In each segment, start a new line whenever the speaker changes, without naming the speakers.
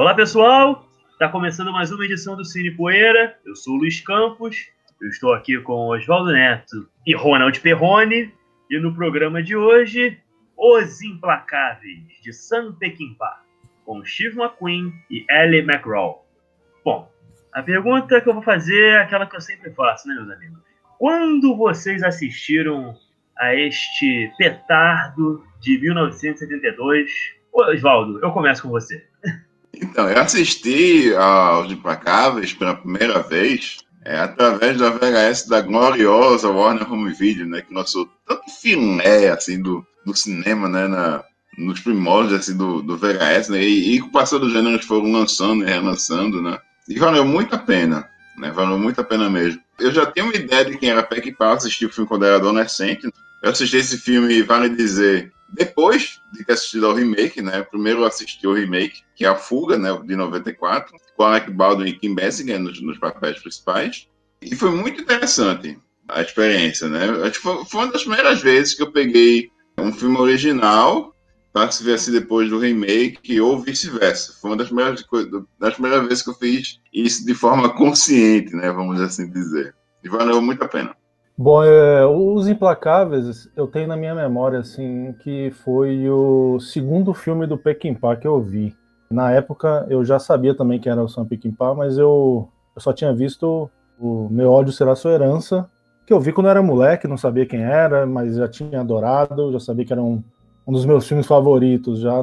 Olá pessoal, está começando mais uma edição do Cine Poeira. Eu sou o Luiz Campos, eu estou aqui com Oswaldo Neto e Ronald Perrone. E no programa de hoje, Os Implacáveis, de Sam Peckinpah, com Steve McQueen e Ellie McGraw. Bom, a pergunta que eu vou fazer é aquela que eu sempre faço, né, meus amigos? Quando vocês assistiram a este petardo de 1972? Oswaldo, eu começo com você.
Então, eu assisti aos Implacáveis pela primeira vez é, através da VHS da gloriosa Warner Home Video, né, que lançou tanto filé assim do, do cinema, né, na, nos primórdios assim do, do VHS, né, e, e com o passar dos gêneros foram lançando e relançando, né, e valeu muito a pena, né, valeu muito a pena mesmo. Eu já tinha uma ideia de quem era Peck Pau, assisti o filme quando era adolescente, eu assisti esse filme, vale dizer, depois de ter assistido ao remake, né? Primeiro assisti o remake, que é A Fuga, né? De 94, com Alec Baldwin e Kim Basinger nos, nos papéis principais. E foi muito interessante a experiência, né? Acho que foi, foi uma das primeiras vezes que eu peguei um filme original para se ver assim depois do remake ou vice-versa. Foi uma das primeiras, das primeiras vezes que eu fiz isso de forma consciente, né? Vamos assim dizer. E valeu muito a pena.
Bom, é, Os Implacáveis, eu tenho na minha memória, assim, que foi o segundo filme do Peckinpah que eu vi. Na época, eu já sabia também que era o Sam Peckinpah, mas eu, eu só tinha visto o Meu Ódio Será Sua Herança, que eu vi quando eu era moleque, não sabia quem era, mas já tinha adorado, já sabia que era um, um dos meus filmes favoritos, já,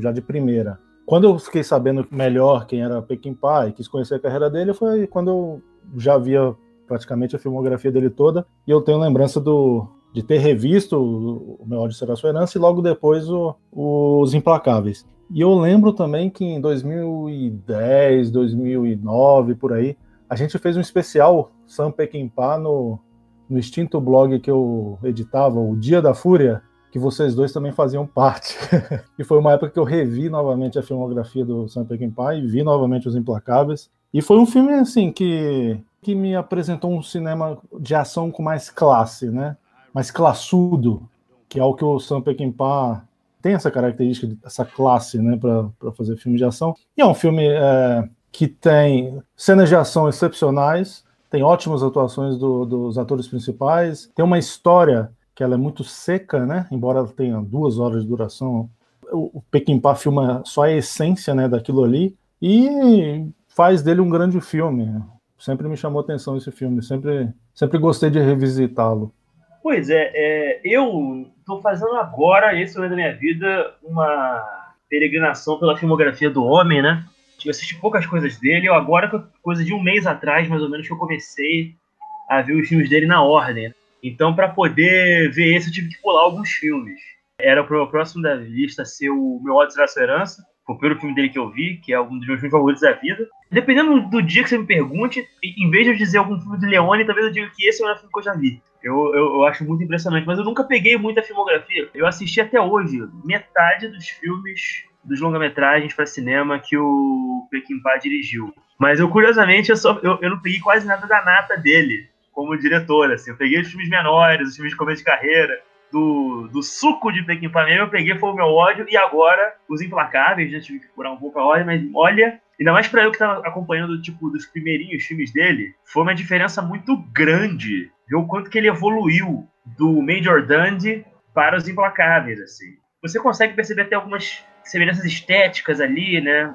já de primeira. Quando eu fiquei sabendo melhor quem era Peckinpah e quis conhecer a carreira dele, foi quando eu já via praticamente a filmografia dele toda, e eu tenho lembrança do, de ter revisto o Meu Ódio Será Sua Herança e logo depois o, Os Implacáveis. E eu lembro também que em 2010, 2009, por aí, a gente fez um especial Sam Peckinpah no, no extinto blog que eu editava, o Dia da Fúria, que vocês dois também faziam parte. e foi uma época que eu revi novamente a filmografia do Sam Peckinpah e vi novamente Os Implacáveis. E foi um filme, assim, que que me apresentou um cinema de ação com mais classe, né? Mais classudo, que é o que o Sam Peckinpah tem essa característica, essa classe, né, para fazer filme de ação. E é um filme é, que tem cenas de ação excepcionais, tem ótimas atuações do, dos atores principais, tem uma história que ela é muito seca, né? Embora ela tenha duas horas de duração, o, Peckinpah filma só a essência, né, daquilo ali e faz dele um grande filme sempre me chamou atenção esse filme, sempre, sempre gostei de revisitá-lo.
Pois é, é eu estou fazendo agora, esse momento da minha vida, uma peregrinação pela filmografia do homem, né? Eu assisti poucas coisas dele, eu agora, coisa de um mês atrás, mais ou menos, que eu comecei a ver os filmes dele na ordem. Então, para poder ver esse, eu tive que pular alguns filmes. Era o próximo da lista ser o Meu Ódio Será Sua Herança, foi o primeiro filme dele que eu vi, que é um dos meus filmes favoritos da vida. Dependendo do dia que você me pergunte, em vez de eu dizer algum filme de Leone, talvez eu diga que esse é o melhor filme que eu já vi. Eu, eu, eu, acho muito impressionante, mas eu nunca peguei muita filmografia. Eu assisti até hoje metade dos filmes, dos longa-metragens para cinema que o Peckinpah dirigiu. Mas eu, curiosamente, eu, só, eu, eu não peguei quase nada da nata dele como diretor. Assim. Eu peguei os filmes menores, os filmes de começo de carreira do, do suco de Pequim Panema, eu peguei foi o meu ódio, e agora os implacáveis, já tive que curar um pouco a ordem, mas olha, ainda mais para eu que tava acompanhando, tipo, dos primeirinhos filmes dele, foi uma diferença muito grande ver o quanto que ele evoluiu do Major Dandy para os implacáveis, assim. Você consegue perceber até algumas semelhanças estéticas ali, né?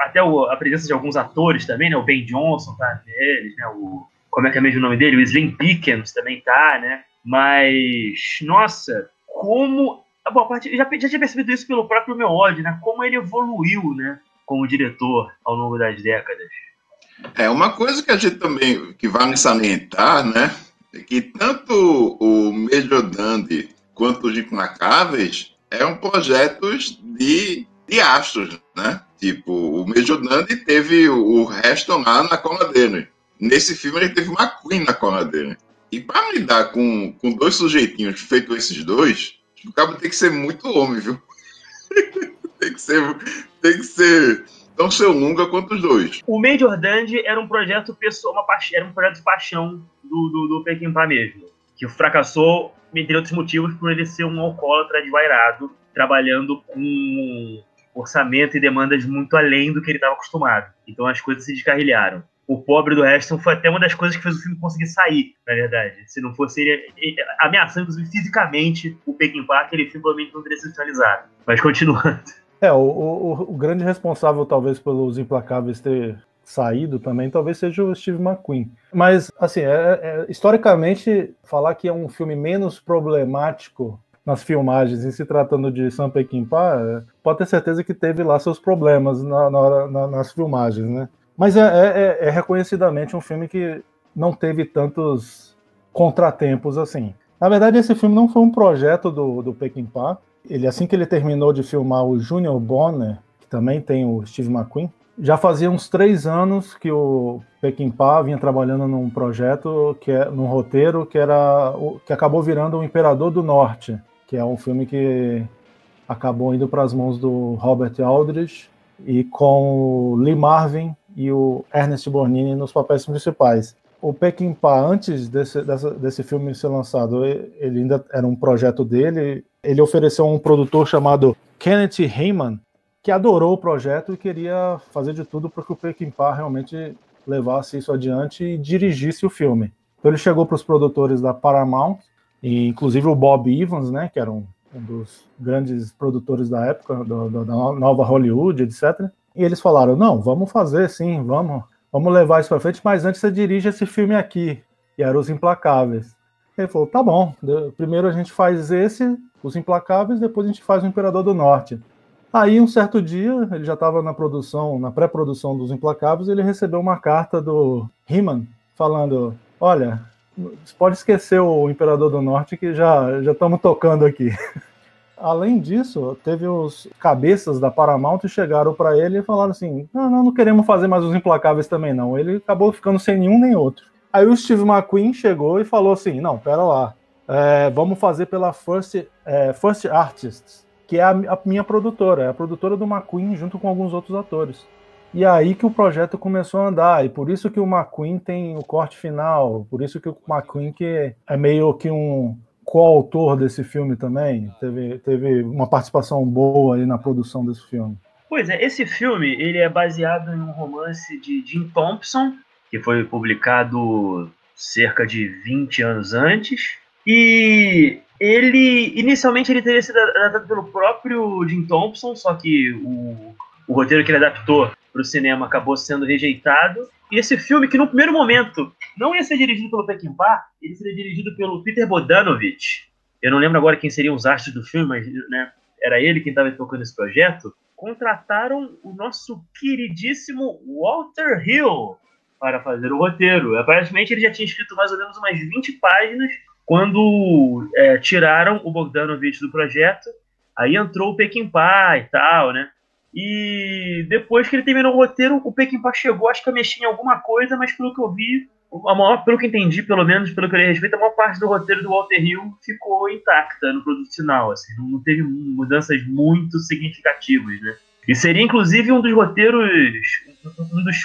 Até a presença de alguns atores também, né? O Ben Johnson tá neles, né? O, como é que é mesmo o nome dele? O Slim Pickens também tá, né? Mas, nossa, como. Bom, já, já tinha percebido isso pelo próprio meu ódio, né? Como ele evoluiu, né? Como diretor ao longo das décadas.
É, uma coisa que a gente também, que vale salientar, né? É que tanto o Major Dandy quanto os Implacáveis eram projetos de, de astros, né? Tipo, o Major Dandy teve o Reston lá na cola dele. Nesse filme ele teve uma Queen na cola dele. E para lidar com, com dois sujeitinhos feito esses dois, o cabo tem que ser muito homem, viu? tem que ser. Tem que ser tão seu longa quanto os dois.
O Major Dandy era um projeto pessoal, uma era um projeto de paixão do, do, do Peckinpah mesmo. Que fracassou, entre outros motivos, por ele ser um alcoólatra desvairado, trabalhando com orçamento e demandas muito além do que ele estava acostumado. Então as coisas se descarrilharam. O pobre do Heston foi até uma das coisas que fez o filme conseguir sair, na verdade. Se não fosse ele, ameaçando, inclusive, fisicamente o Peking Park, ele filme provavelmente não teria sido finalizado. Mas continuando.
É, o, o, o, grande responsável, talvez, pelos Implacáveis ter saído também, talvez seja o Steve McQueen. Mas, assim, é, é, historicamente, falar que é um filme menos problemático nas filmagens, em se tratando de Sam Peckinpah, pode ter certeza que teve lá seus problemas na, na, na, nas filmagens, né? Mas é, é, é, é, reconhecidamente um filme que não teve tantos contratempos assim. Na verdade, esse filme não foi um projeto do, do Peckinpah. Ele, assim que ele terminou de filmar o Junior Bonner, que também tem o Steve McQueen, já fazia uns três anos que o Peckinpah vinha trabalhando num projeto, que é, num roteiro que era que acabou virando o Imperador do Norte, que é um filme que acabou indo para as mãos do Robert Aldrich e com o Lee Marvin e o Ernest Borgnine nos papéis principais. O Peckinpah, antes desse, dessa, desse filme ser lançado, ele ainda era um projeto dele. Ele ofereceu a um produtor chamado Kenneth Heyman, que adorou o projeto e queria fazer de tudo para que o Peckinpah realmente levasse isso adiante e dirigisse o filme. Então ele chegou para os produtores da Paramount e inclusive o Bob Evans, né, que era um, um dos grandes produtores da época, do, do, da nova Hollywood, etc. E eles falaram: não, vamos fazer sim, vamos, vamos levar isso para frente, mas antes você dirige esse filme aqui. E era Os Implacáveis. Ele falou: tá bom, primeiro a gente faz esse, Os Implacáveis, depois a gente faz o Imperador do Norte. Aí, um certo dia, ele já estava na produção, na pré-produção dos Implacáveis, ele recebeu uma carta do He-Man falando: Olha, pode esquecer o Imperador do Norte que já já estamos tocando aqui. Além disso, teve os cabeças da Paramount chegaram para ele e falaram assim: não, não, não queremos fazer mais os Implacáveis também não. Ele acabou ficando sem nenhum nem outro. Aí o Steve McQueen chegou e falou assim: não, pera lá, é, vamos fazer pela First, é, First Artists, que é a, a minha produtora, é a produtora do McQueen junto com alguns outros atores. E aí que o projeto começou a andar, e por isso que o McQueen tem o corte final, por isso que o McQueen que é meio que um coautor desse filme também, teve, teve uma participação boa aí na produção desse filme.
Pois é, esse filme ele é baseado em um romance de Jim Thompson, que foi publicado cerca de 20 anos antes, e ele inicialmente ele teria sido adaptado pelo próprio Jim Thompson, só que o, o roteiro que ele adaptou para o cinema acabou sendo rejeitado. E esse filme, que no primeiro momento não ia ser dirigido pelo Peckinpah, ele seria dirigido pelo Peter Bodanovich. Eu não lembro agora quem seriam os astros do filme, mas né, era ele quem estava tocando esse projeto. Contrataram o nosso queridíssimo Walter Hill para fazer o roteiro. Aparentemente ele já tinha escrito mais ou menos umas 20 páginas quando é, tiraram o Bogdanovich do projeto. Aí entrou o Peckinpah e tal, né? E depois que ele terminou o roteiro, o Peckinpah chegou, acho que a mexer em alguma coisa, mas pelo que eu vi, a maior, pelo que entendi, pelo menos pelo que eu respeito, a maior parte do roteiro do Walter Hill ficou intacta no produto final, assim, não teve mudanças muito significativas, né? E seria inclusive um dos roteiros, um dos,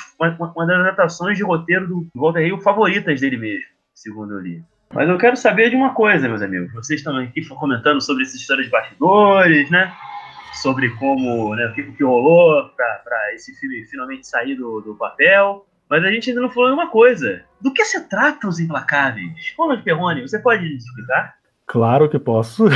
uma das adaptações de roteiro do Walter Hill favoritas dele mesmo, segundo eu li. Mas eu quero saber de uma coisa, meus amigos. Vocês estão aqui comentando sobre essa história de bastidores, né? Sobre como, né, o que, que rolou para esse filme finalmente sair do, do papel. Mas a gente ainda não falou uma coisa. Do que se trata Os Implacáveis? Ronald Perrone, você pode explicar?
Claro que posso.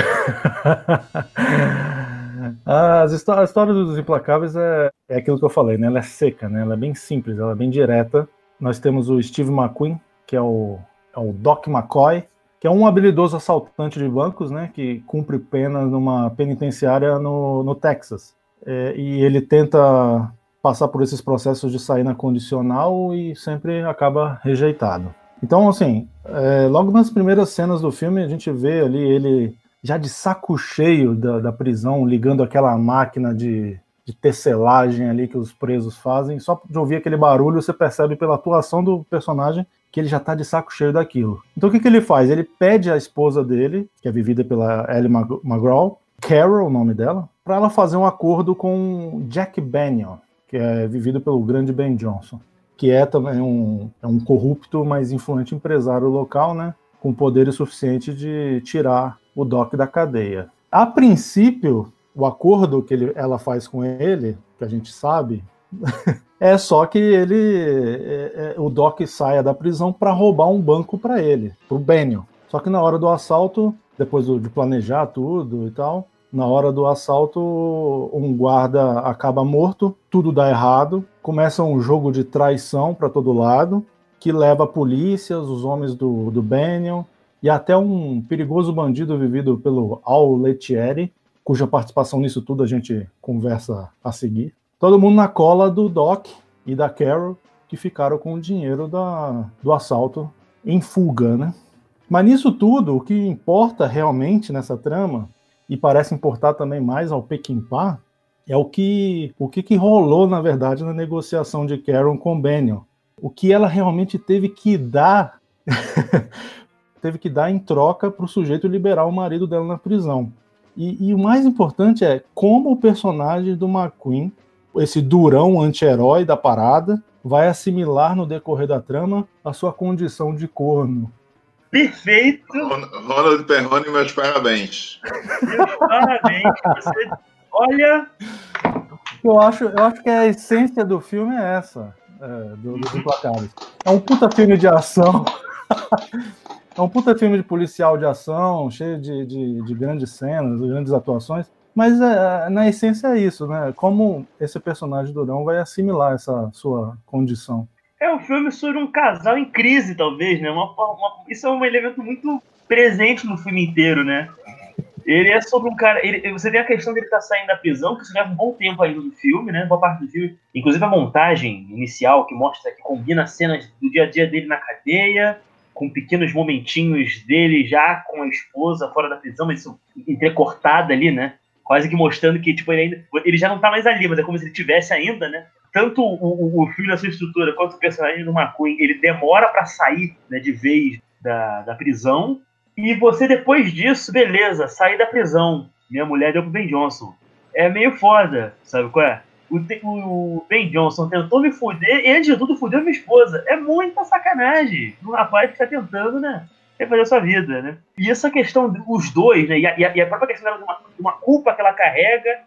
As a história dos Implacáveis é, é aquilo que eu falei, né? Ela é seca, né? Ela é bem simples, ela é bem direta. Nós temos o Steve McQueen, que é o, é o Doc McCoy, que é um habilidoso assaltante de bancos, né, que cumpre pena numa penitenciária no, no Texas. É, e ele tenta passar por esses processos de sair na condicional e sempre acaba rejeitado. Então, assim, é, logo nas primeiras cenas do filme, a gente vê ali ele já de saco cheio da, da prisão, ligando aquela máquina de, de tecelagem ali que os presos fazem. Só de ouvir aquele barulho, você percebe pela atuação do personagem que ele já tá de saco cheio daquilo. Então o que, que ele faz? Ele pede à esposa dele, que é vivida pela Ellie McGraw, Carol, o nome dela, para ela fazer um acordo com Jack Bennion, que é vivido pelo grande Ben Johnson, que é também um, é um corrupto, mas influente empresário local, né? Com poder suficiente de tirar o Doc da cadeia. A princípio, o acordo que ele, ela faz com ele, que a gente sabe, é só que ele, é, é, o Doc saia da prisão para roubar um banco para ele, para o Benio. Só que na hora do assalto, depois do, de planejar tudo e tal, na hora do assalto, um guarda acaba morto, tudo dá errado, começa um jogo de traição para todo lado, que leva a polícia, os homens do, do e até um perigoso bandido vivido pelo Al Lettieri, cuja participação nisso tudo a gente conversa a seguir. Todo mundo na cola do Doc e da Carol, que ficaram com o dinheiro da, do assalto em fuga, né? Mas nisso tudo, o que importa realmente nessa trama e parece importar também mais ao Pequimpa, é o que, o que, que rolou, na verdade, na negociação de Karen com Bennion. O que ela realmente teve que dar teve que dar em troca para o sujeito liberar o marido dela na prisão. E, e, o mais importante é como o personagem do McQueen, esse durão anti-herói da parada, vai assimilar no decorrer da trama a sua condição de corno.
Perfeito.
Ronald Perrone, meus parabéns.
Meus parabéns. Você, olha.
Eu acho, eu acho que a essência do filme é essa, é, do, dos Implacáveis. É um puta filme de ação. é um puta filme de policial de ação, cheio de, de, de grandes cenas, de grandes atuações. Mas é, na essência é isso, né? Como esse personagem Durão vai assimilar essa sua condição.
É um filme sobre um casal em crise, talvez, né? Uma, uma, isso é um elemento muito presente no filme inteiro, né? Ele é sobre um cara. Ele, você tem a questão dele estar tá saindo da prisão, que isso leva um bom tempo ainda no filme, né? Boa parte do filme. Inclusive a montagem inicial que mostra, que combina cenas do dia a dia dele na cadeia, com pequenos momentinhos dele já com a esposa fora da prisão, mas isso entrecortada ali, né? Quase que mostrando que, tipo, ele ainda. Ele já não tá mais ali, mas é como se ele tivesse ainda, né? tanto o, o, o filme sua estrutura quanto o personagem do McQueen, ele demora para sair né, de vez da, da prisão. E você, depois disso, beleza, sair da prisão. Minha mulher deu pro Ben Johnson. É meio foda, sabe qual é? O, o Ben Johnson tentou me fuder e, antes de tudo, fudeu minha esposa. É muita sacanagem. Um rapaz que tentando, né? Refazer a sua vida, né? E essa questão, os dois, né? E a, e a própria questão de uma, uma culpa que ela carrega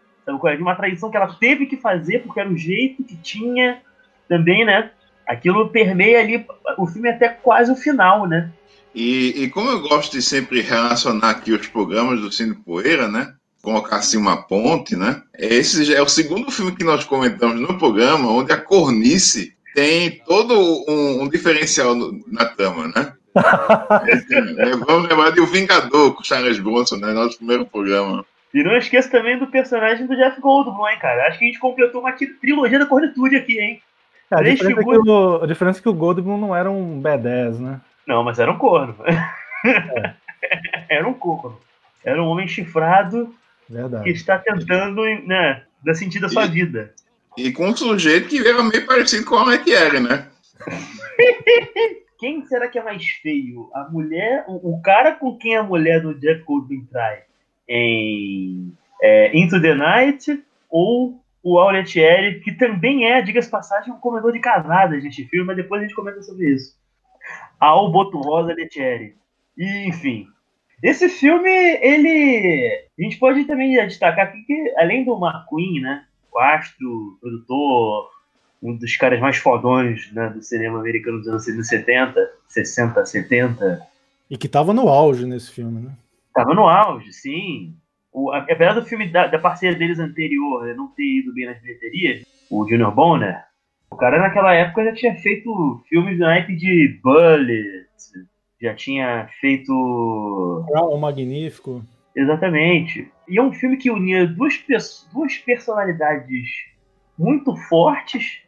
de uma tradição que ela teve que fazer, porque era o jeito que tinha também, né? Aquilo permeia ali o filme até quase o final, né?
E, e como eu gosto de sempre relacionar aqui os programas do Cine Poeira, né? Colocar assim uma ponte, né? Esse já é o segundo filme que nós comentamos no programa, onde a cornice tem todo um, um diferencial na trama, né? É, vamos lembrar de O Vingador com Charles Bronson, né? Nosso primeiro programa.
E não esqueça também do personagem do Jeff Goldblum, hein, cara. Acho que a gente completou uma trilogia da cornitude aqui, hein?
É, a, diferença figuras... é o, a, diferença é que o Goldblum não era um B10, né?
Não, mas era um corno. É. era um corno. Era um homem chifrado
Verdade.
que está tentando né, dar sentido à sua
e,
vida.
E com um sujeito que era meio parecido com o Alec né?
quem será que é mais feio? A mulher, o, o cara com quem a mulher do Jeff Goldblum trai? em é, Into the Night, ou o Auretieri, que também é, diga-se passagem, um comedor de cavadas neste filme, mas depois a gente comenta sobre isso. Ao Boto Rosa Letieri. Enfim. Esse filme, ele. A gente pode também destacar aqui que, além do McQueen, né? O astro, produtor, um dos caras mais fodões né, do cinema americano dos anos 70, 60, 70.
E que tava no auge nesse filme, né?
Tava no auge, sim. O, apesar do filme da, da parceria deles anterior né, não ter ido bem nas bilheterias, o Junior Bonner, o cara naquela época já tinha feito filmes do naipe de Bullet, já tinha feito.
o Magnífico.
Exatamente. E é um filme que unia duas, duas personalidades muito fortes,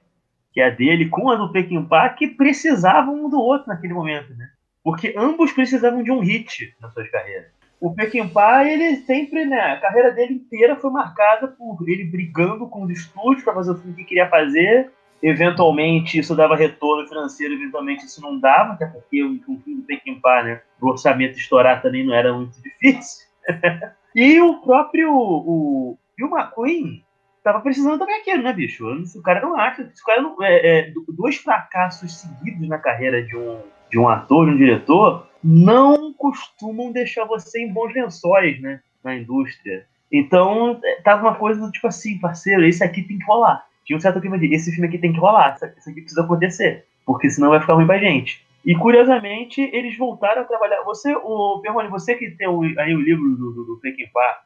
que é a dele com a do Peckinpah, que precisavam um do outro naquele momento, né? Porque ambos precisavam de um hit nas suas carreiras o Peckinpah, ele sempre, né, a carreira dele inteira foi marcada por ele brigando com os estúdios para fazer o filme que queria fazer. Eventualmente isso dava retorno financeiro, eventualmente isso não dava, até porque o, filme do Peckinpah, né, o orçamento estourar também não era muito difícil. e o próprio o, o McQueen tava precisando também aquilo, né, bicho? O cara não acha, o cara não, é, é, dois fracassos seguidos na carreira de um de um ator, de um diretor, não costumam deixar você em bons lençóis, né? Na indústria. Então, é, tava uma coisa tipo assim, parceiro, esse aqui tem que rolar. Tinha um certo clima de, esse filme aqui tem que rolar, isso aqui precisa acontecer, porque senão vai ficar ruim pra gente. E curiosamente, eles voltaram a trabalhar. Você, o Perrone, você que tem o, aí o livro do, do, do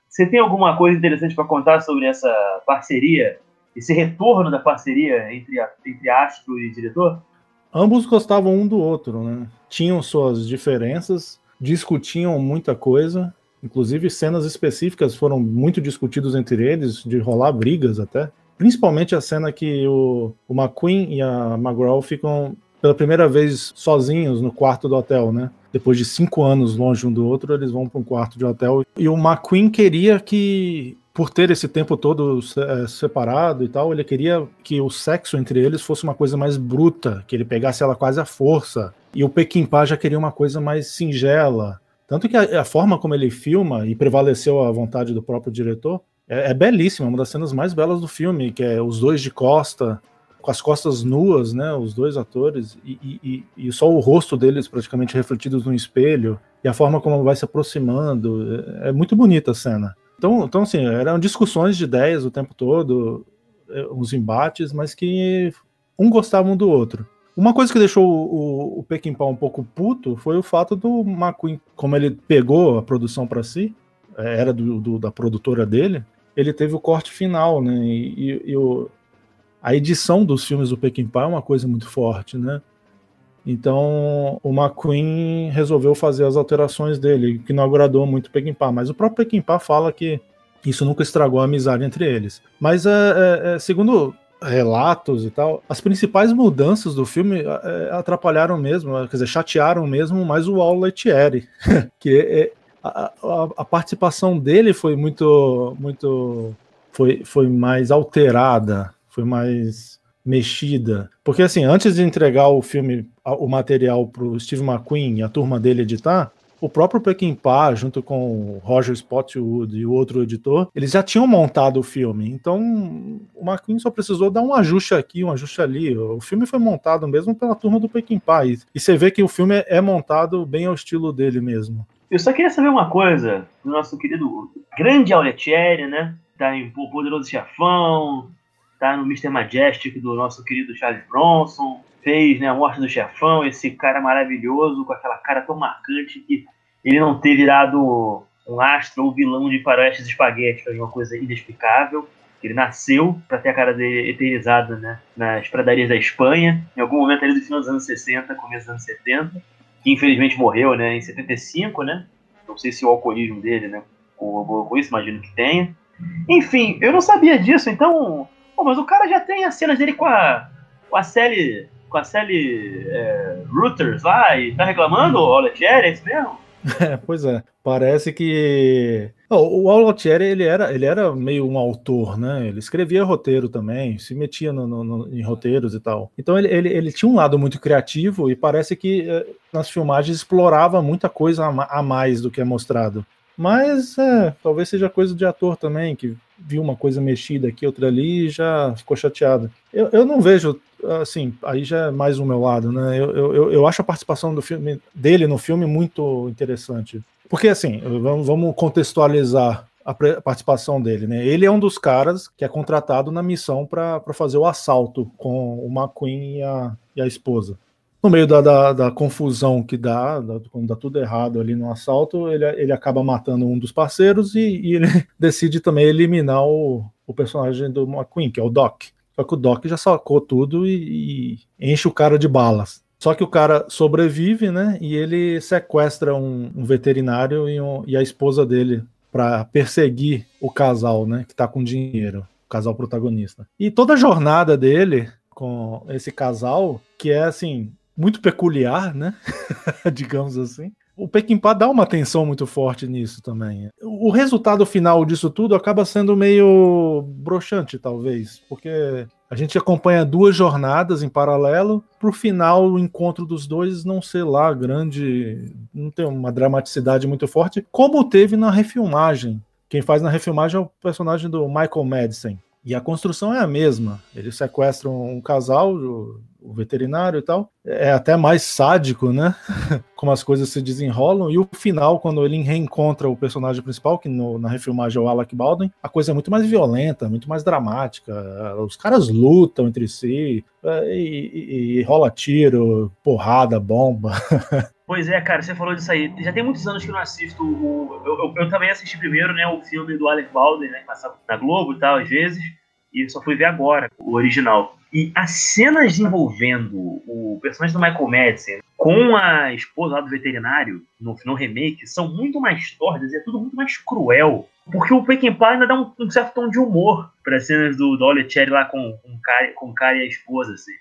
você tem alguma coisa interessante para contar sobre essa parceria, esse retorno da parceria entre, entre astro e diretor?
Ambos gostavam um do outro, né? Tinham suas diferenças, discutiam muita coisa, inclusive cenas específicas foram muito discutidas entre eles, de rolar brigas até. Principalmente a cena que o, o McQueen e a McGraw ficam pela primeira vez sozinhos no quarto do hotel, né? Depois de cinco anos longe um do outro, eles vão para um quarto de hotel. E o McQueen queria que, por ter esse tempo todo é, separado e tal, ele queria que o sexo entre eles fosse uma coisa mais bruta, que ele pegasse ela quase à força. E o Pá já queria uma coisa mais singela. Tanto que a, a, forma como ele filma, e prevaleceu a vontade do próprio diretor, é, é belíssima, uma das cenas mais belas do filme, que é os dois de costa, com as costas nuas, né, os dois atores, e, e, e, só o rosto deles praticamente refletidos no espelho, e a forma como vai se aproximando, é, é muito bonita a cena. Então, então assim, eram discussões de ideias o tempo todo, é, uns embates, mas que um gostava um do outro. Uma coisa que deixou o, o, o um pouco puto foi o fato do McQueen, como ele pegou a produção para si, é, era do, do, da produtora dele, ele teve o corte final, né? E, e, e o, a edição dos filmes do Peckinpah é uma coisa muito forte, né? Então o McQueen resolveu fazer as alterações dele, que não agradou muito o Peckinpah, mas o próprio Peckinpah fala que isso nunca estragou a amizade entre eles. Mas é, é, é segundo relatos e tal, as principais mudanças do filme é, atrapalharam mesmo, quer dizer, chatearam mesmo mais o Al Lettieri, que é, a, a, a, participação dele foi muito, muito, foi, foi mais alterada foi mais mexida. Porque assim, antes de entregar o filme, o material para o Steve McQueen e a turma dele editar, o próprio Peckinpah, junto com o Roger Spotwood e o outro editor, eles já tinham montado o filme. Então, o McQueen só precisou dar um ajuste aqui, um ajuste ali. O filme foi montado mesmo pela turma do Peckinpah. E, e você vê que o filme é montado bem ao estilo dele mesmo.
Eu só queria saber uma coisa do nosso querido grande Auletieri, né? Tá em O Poderoso Chefão, tá no Mr. Majestic do nosso querido Charles Bronson, fez né, a morte do chefão, esse cara maravilhoso, com aquela cara tão marcante que ele não ter virado um astro ou vilão de faroestes espaguete, foi uma coisa inexplicável. Ele nasceu para ter a cara dele eternizada né, nas pradarias da Espanha, em algum momento ali do final dos anos 60, começo dos anos 70, que infelizmente morreu né, em 75, né? Não sei se o alcoolismo dele né, corroborou com isso, imagino que tenha. Enfim, eu não sabia disso, então Pô, mas o cara já tem as cenas dele com a, com a Sally, com a Sally é, Reuters lá e tá reclamando, o Oletieri, é isso mesmo?
É, pois é. Parece que o Oletieri ele era, ele era meio um autor, né? Ele escrevia roteiro também, se metia no, no, no, em roteiros e tal. Então ele, ele, ele, tinha um lado muito criativo e parece que eh, nas filmagens explorava muita coisa a, a mais do que é mostrado. Mas é, talvez seja coisa de ator também, que viu uma coisa mexida aqui, outra ali e já ficou chateado. Eu, eu não vejo, assim, aí já é mais o meu lado, né? Eu, eu, eu acho a participação do filme, dele no filme muito interessante. Porque, assim, vamos, vamos contextualizar a participação dele, né? Ele é um dos caras que é contratado na missão para fazer o assalto com o McQueen e a, e a esposa no meio da, da, da confusão que dá, da, quando dá tudo errado ali no assalto, ele, ele acaba matando um dos parceiros e, e ele decide também eliminar o, o personagem do McQueen, que é o Doc. Só que o Doc já sacou tudo e, e enche o cara de balas. Só que o cara sobrevive, né? E ele sequestra um, um veterinário e, um, e, a esposa dele para perseguir o casal, né? Que tá com dinheiro, o casal protagonista. E toda a jornada dele com esse casal, que é assim, muito peculiar, né? Digamos assim. O Peckinpah dá uma atenção muito forte nisso também. O resultado final disso tudo acaba sendo meio broxante, talvez, porque a gente acompanha duas jornadas em paralelo, para o final o encontro dos dois não ser lá grande, não tem uma dramaticidade muito forte, como teve na refilmagem. Quem faz na refilmagem é o personagem do Michael Madison. E a construção é a mesma. Eles sequestram um casal, o veterinário e tal. É até mais sádico, né? Como as coisas se desenrolam. E o final, quando ele reencontra o personagem principal, que no, na refilmagem é o Alec Baldwin, a coisa é muito mais violenta, muito mais dramática. Os caras lutam entre si, é, e, e, e rola tiro, porrada, bomba.
Pois é, cara, você falou disso aí. Já tem muitos anos que eu não assisto o. Eu, eu, eu também assisti primeiro, né, o filme do Alec Baldwin, né, que passava na Globo e tal, às vezes, e só fui ver agora o original. E as cenas envolvendo o personagem do Michael Madsen com a esposa lá do veterinário no, no remake são muito mais tortas e é tudo muito mais cruel. Porque o Peckinpah ainda dá um, um, certo tom de humor para as cenas do, do Ollie Cherry lá com, com, cara, com o cara e a esposa, assim.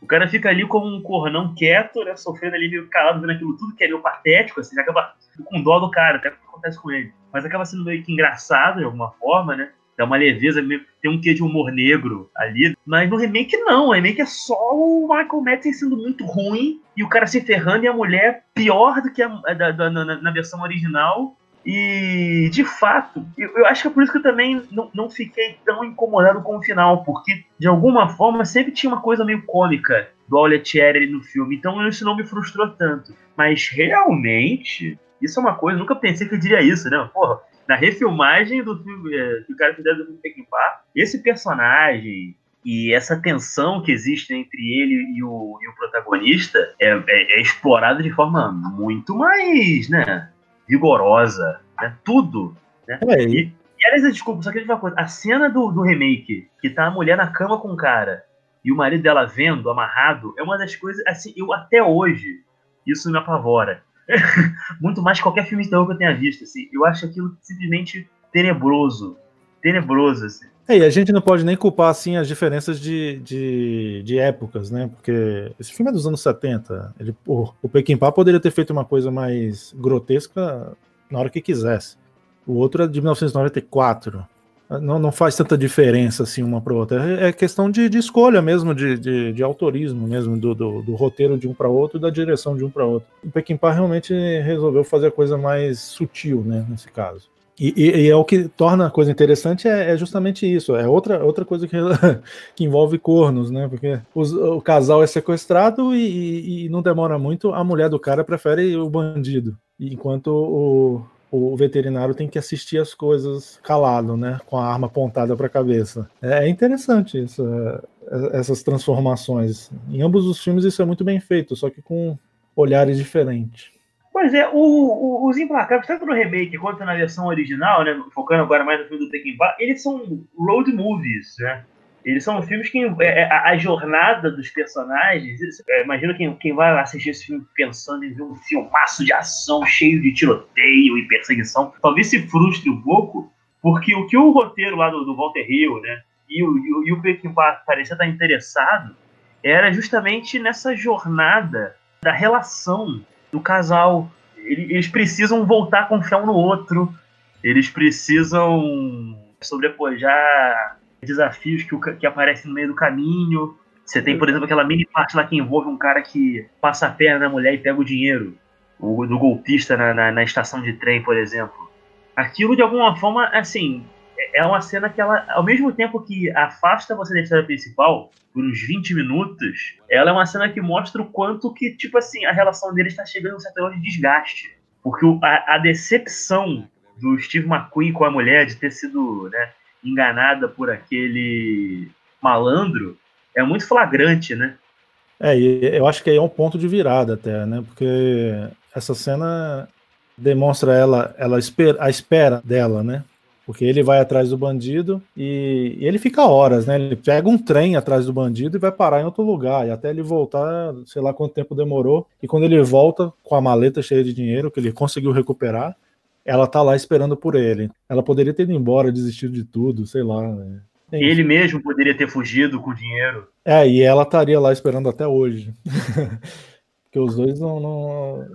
O cara fica ali como um cornão quieto, né? Sofrendo ali meio calado, vendo aquilo tudo, que é meio patético, assim, acaba com dó do cara, até o que acontece com ele. Mas acaba sendo meio que engraçado de alguma forma, né? Dá uma leveza, tem um quê de humor negro ali. Mas no remake não, o remake é só o Michael Madsen sendo muito ruim e o cara se ferrando e a mulher pior do que a, da, da, na, na versão original. E, de fato, eu, eu, acho que é por isso que eu também não, não fiquei tão incomodado com o final, porque, de alguma forma, sempre tinha uma coisa meio cômica do Auletieri no filme, então isso não me frustrou tanto. Mas, realmente, isso é uma coisa, nunca pensei que eu diria isso, né? Porra, na refilmagem do filme é, que o cara fizeram do filme esse personagem e essa tensão que existe entre ele e o, e o protagonista é, é, é explorado de forma muito mais, né? vigorosa, né? Tudo. Né? É, e, e aliás, desculpa, só queria dizer uma coisa. A cena do, do remake, que tá a mulher na cama com o cara e o marido dela vendo, amarrado, é uma das coisas, assim, eu até hoje, isso me apavora. Muito mais que qualquer filme de terror que eu tenha visto, assim. Eu acho aquilo simplesmente tenebroso. Tenebroso, assim.
É, e a gente não pode nem culpar assim as diferenças de, de, de épocas, né? Porque esse filme é dos anos 70. Ele, o, o Pá poderia ter feito uma coisa mais grotesca na hora que quisesse. O outro é de 1994. Não, não faz tanta diferença assim uma para outra. É, é questão de, de escolha mesmo, de, de, de, autorismo mesmo, do, do, do, roteiro de um para outro e da direção de um para outro. O Pá realmente resolveu fazer a coisa mais sutil, né? Nesse caso. E, e, e, é o que torna a coisa interessante é, é, justamente isso. É outra, outra coisa que, que envolve cornos, né? Porque os, o casal é sequestrado e, e, não demora muito, a mulher do cara prefere o bandido. Enquanto o, o veterinário tem que assistir as coisas calado, né? Com a arma apontada para a cabeça. É, é interessante isso, é, essas transformações. Em ambos os filmes isso é muito bem feito, só que com olhares diferentes.
Pois é, o, o, os Implacáveis, tanto no remake quanto na versão original, né, focando agora mais no filme do Tekken Bar, eles são road movies, né? Eles são filmes que é, é, a, jornada dos personagens. É, imagina quem, quem vai assistir esse filme pensando em ver um filmaço de ação cheio de tiroteio e perseguição, talvez se frustre um pouco, porque o que o roteiro lá do, do Walter Hill, né, e o, e o, e o Peckinpah parecia estar interessado era justamente nessa jornada da relação do casal. Eles precisam voltar a confiar um no outro. Eles precisam sobrepujar desafios que, que aparecem no meio do caminho. Você tem, por exemplo, aquela mini parte lá que envolve um cara que passa a perna na mulher e pega o dinheiro. O do golpista na, na, na estação de trem, por exemplo. Aquilo, de alguma forma, assim, é uma cena que ela, ao mesmo tempo que afasta você da história principal por uns 20 minutos, ela é uma cena que mostra o quanto que, tipo assim, a relação deles está chegando a um certo grau de desgaste. Porque a, a, decepção do Steve McQueen com a mulher de ter sido né, enganada por aquele malandro é muito flagrante, né?
É, e eu acho que aí é um ponto de virada até, né? Porque essa cena demonstra ela, ela a espera dela, né? Porque ele vai atrás do bandido e, e, ele fica horas, né? Ele pega um trem atrás do bandido e vai parar em outro lugar. E até ele voltar, sei lá quanto tempo demorou. E quando ele volta com a maleta cheia de dinheiro, que ele conseguiu recuperar, ela tá lá esperando por ele. Ela poderia ter ido embora, desistido de tudo, sei lá. Né?
Ele mesmo poderia ter fugido com o dinheiro.
É, e ela estaria lá esperando até hoje. Porque os dois não,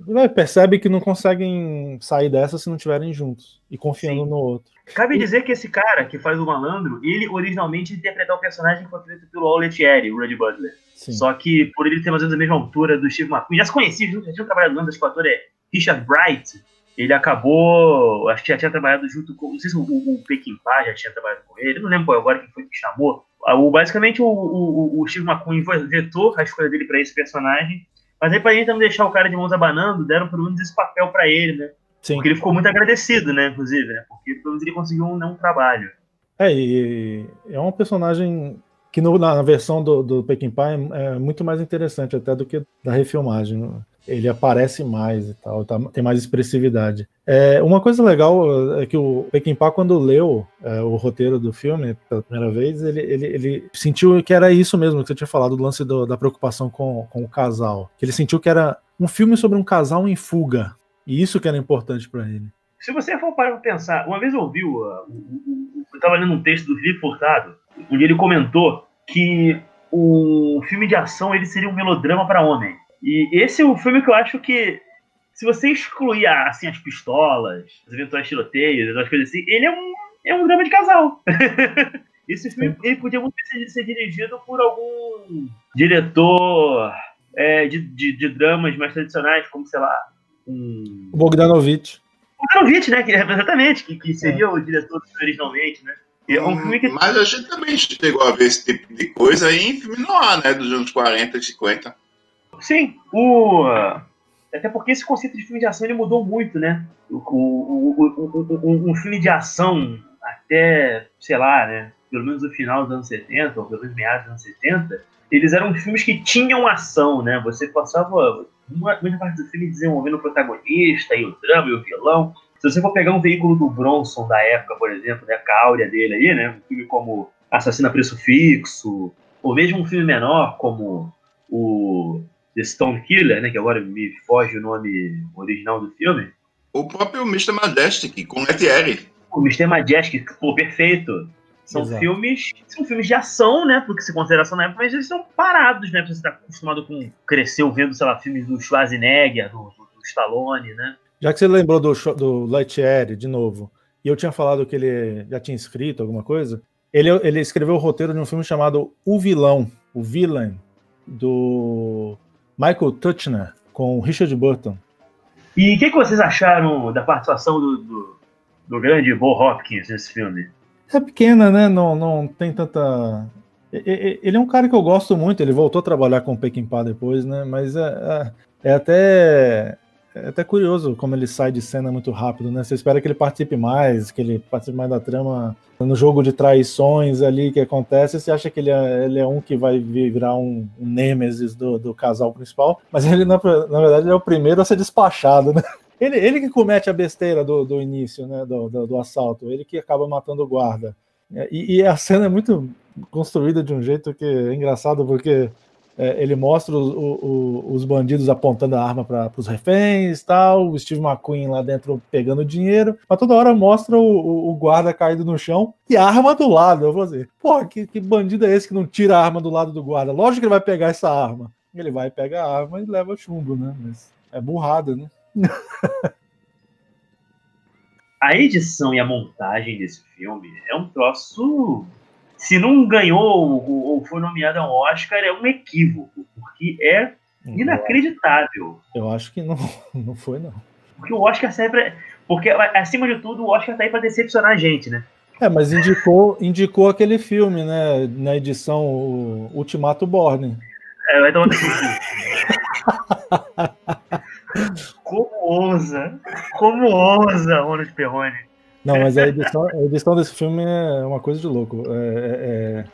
não. Percebe que não conseguem sair dessa se não estiverem juntos e confiando Sim. no outro.
Cabe e... dizer que esse cara que faz o malandro, ele originalmente interpretou o personagem que foi feito pelo Auletieri, o Rudy Butler. Sim. Só que por ele ter mais ou menos a mesma altura do Steve McQueen, já se conhecia, já tinha trabalhado junto, acho que o ator é Richard Bright. Ele acabou, acho que já tinha trabalhado junto com, não sei se o, o, Peckinpah já tinha trabalhado com ele, não lembro qual agora quem foi que chamou, O, basicamente, o, o, o Steve McQueen vetou a escolha dele para esse personagem. Mas aí, pra gente não deixar o cara de mãos abanando, deram pelo menos esse papel para ele, né? Sim. Porque ele ficou muito agradecido, né? Inclusive, né? Porque pelo menos ele conseguiu um, um trabalho.
É, e é um personagem que no, na versão do, do Peking Pie é muito mais interessante até do que da refilmagem. Ele aparece mais e tal, tá, tem mais expressividade. É, uma coisa legal é que o Peking Pie, quando leu é, o roteiro do filme pela primeira vez, ele, ele, ele, sentiu que era isso mesmo que você tinha falado, do lance do, da preocupação com, com o casal. Ele sentiu que era um filme sobre um casal em fuga. E isso que era importante para ele.
Se você for parar pra pensar, uma vez eu ouvi, eu estava lendo um texto do Felipe Furtado, onde ele comentou que o filme de ação ele seria um melodrama para homem. E esse é o filme que eu acho que, se você excluir assim, as pistolas, os eventuais tiroteios, as coisas assim, ele é um, é um drama de casal. esse filme ele podia muito ser, ser dirigido por algum diretor é, de, de, de, dramas mais tradicionais, como, sei lá,
um... Bogdanovich.
Bogdanovich, né? Que, exatamente, que, que seria é. o diretor originalmente, né?
É um filme que... Mas a gente também chegou a ver esse tipo de coisa aí em filme no ar, né? Dos anos 40 e 50.
Sim, o... até porque esse conceito de filme de ação ele mudou muito, né? O, o, o, um filme de ação até, sei lá, né? Pelo menos no final dos anos 70, ou pelo menos meados dos anos 70, eles eram filmes que tinham ação, né? Você passava uma, muita parte do filme desenvolvendo o protagonista e o drama e o vilão. Se você for pegar um veículo do Bronson da época, por exemplo, né, com a áurea dele aí, né, um filme como Assassino a Preço Fixo, ou mesmo um filme menor como o The Stone Killer, né, que agora me foge o nome original do filme.
O próprio Mr. Majestic, com Lettieri.
O Mr. Majestic, pô, perfeito. São Exato. filmes, são filmes de ação, né? Porque se considera ação na época, mas eles são parados, né? Você está acostumado com cresceu vendo, sei lá, filmes do Schwarzenegger, do, do, do Stallone, né?
Já que você lembrou do, do Lightyear de novo, e eu tinha falado que ele já tinha escrito alguma coisa, ele, ele escreveu o roteiro de um filme chamado O Vilão, o Villain, do Michael Tuchner, com Richard Burton.
E o que, que, vocês acharam da participação do, do, do grande Bo Hopkins nesse filme?
É pequena, né? Não, não tem tanta. Ele é um cara que eu gosto muito. Ele voltou a trabalhar com o Peckinpah depois, né? Mas é, é, é até é até curioso como ele sai de cena muito rápido, né? Você espera que ele participe mais, que ele participe mais da trama no jogo de traições ali que acontece. Você acha que ele é, ele é um que vai virar um, um nêmesis do, do casal principal, mas ele, na, na verdade, ele é o primeiro a ser despachado, né? Ele, ele que comete a besteira do, do início, né? Do, do, do assalto, ele que acaba matando o guarda. E, e a cena é muito construída de um jeito que é engraçado, porque é, ele mostra o, o, os bandidos apontando a arma para os reféns tal, o Steve McQueen lá dentro pegando dinheiro, mas toda hora mostra o, o, guarda caído no chão e a arma do lado. Eu vou dizer, pô, que, que bandido é esse que não tira a arma do lado do guarda? Lógico que ele vai pegar essa arma. Ele vai pegar a arma e leva chumbo, né? Mas é burrada, né?
a edição e a montagem desse filme é um troço se não ganhou ou, foi nomeado ao Oscar, é um equívoco, porque é inacreditável.
Eu acho que não, não foi, não.
Porque o Oscar serve pra, Porque, acima de tudo, o Oscar tá aí pra decepcionar a gente, né?
É, mas indicou, indicou aquele filme, né? Na edição Ultimato Borne.
É, vai tomar Como ousa? Como ousa, Ronald Perrone?
Não, mas a edição, a edição desse filme é uma coisa de louco. É, é, é,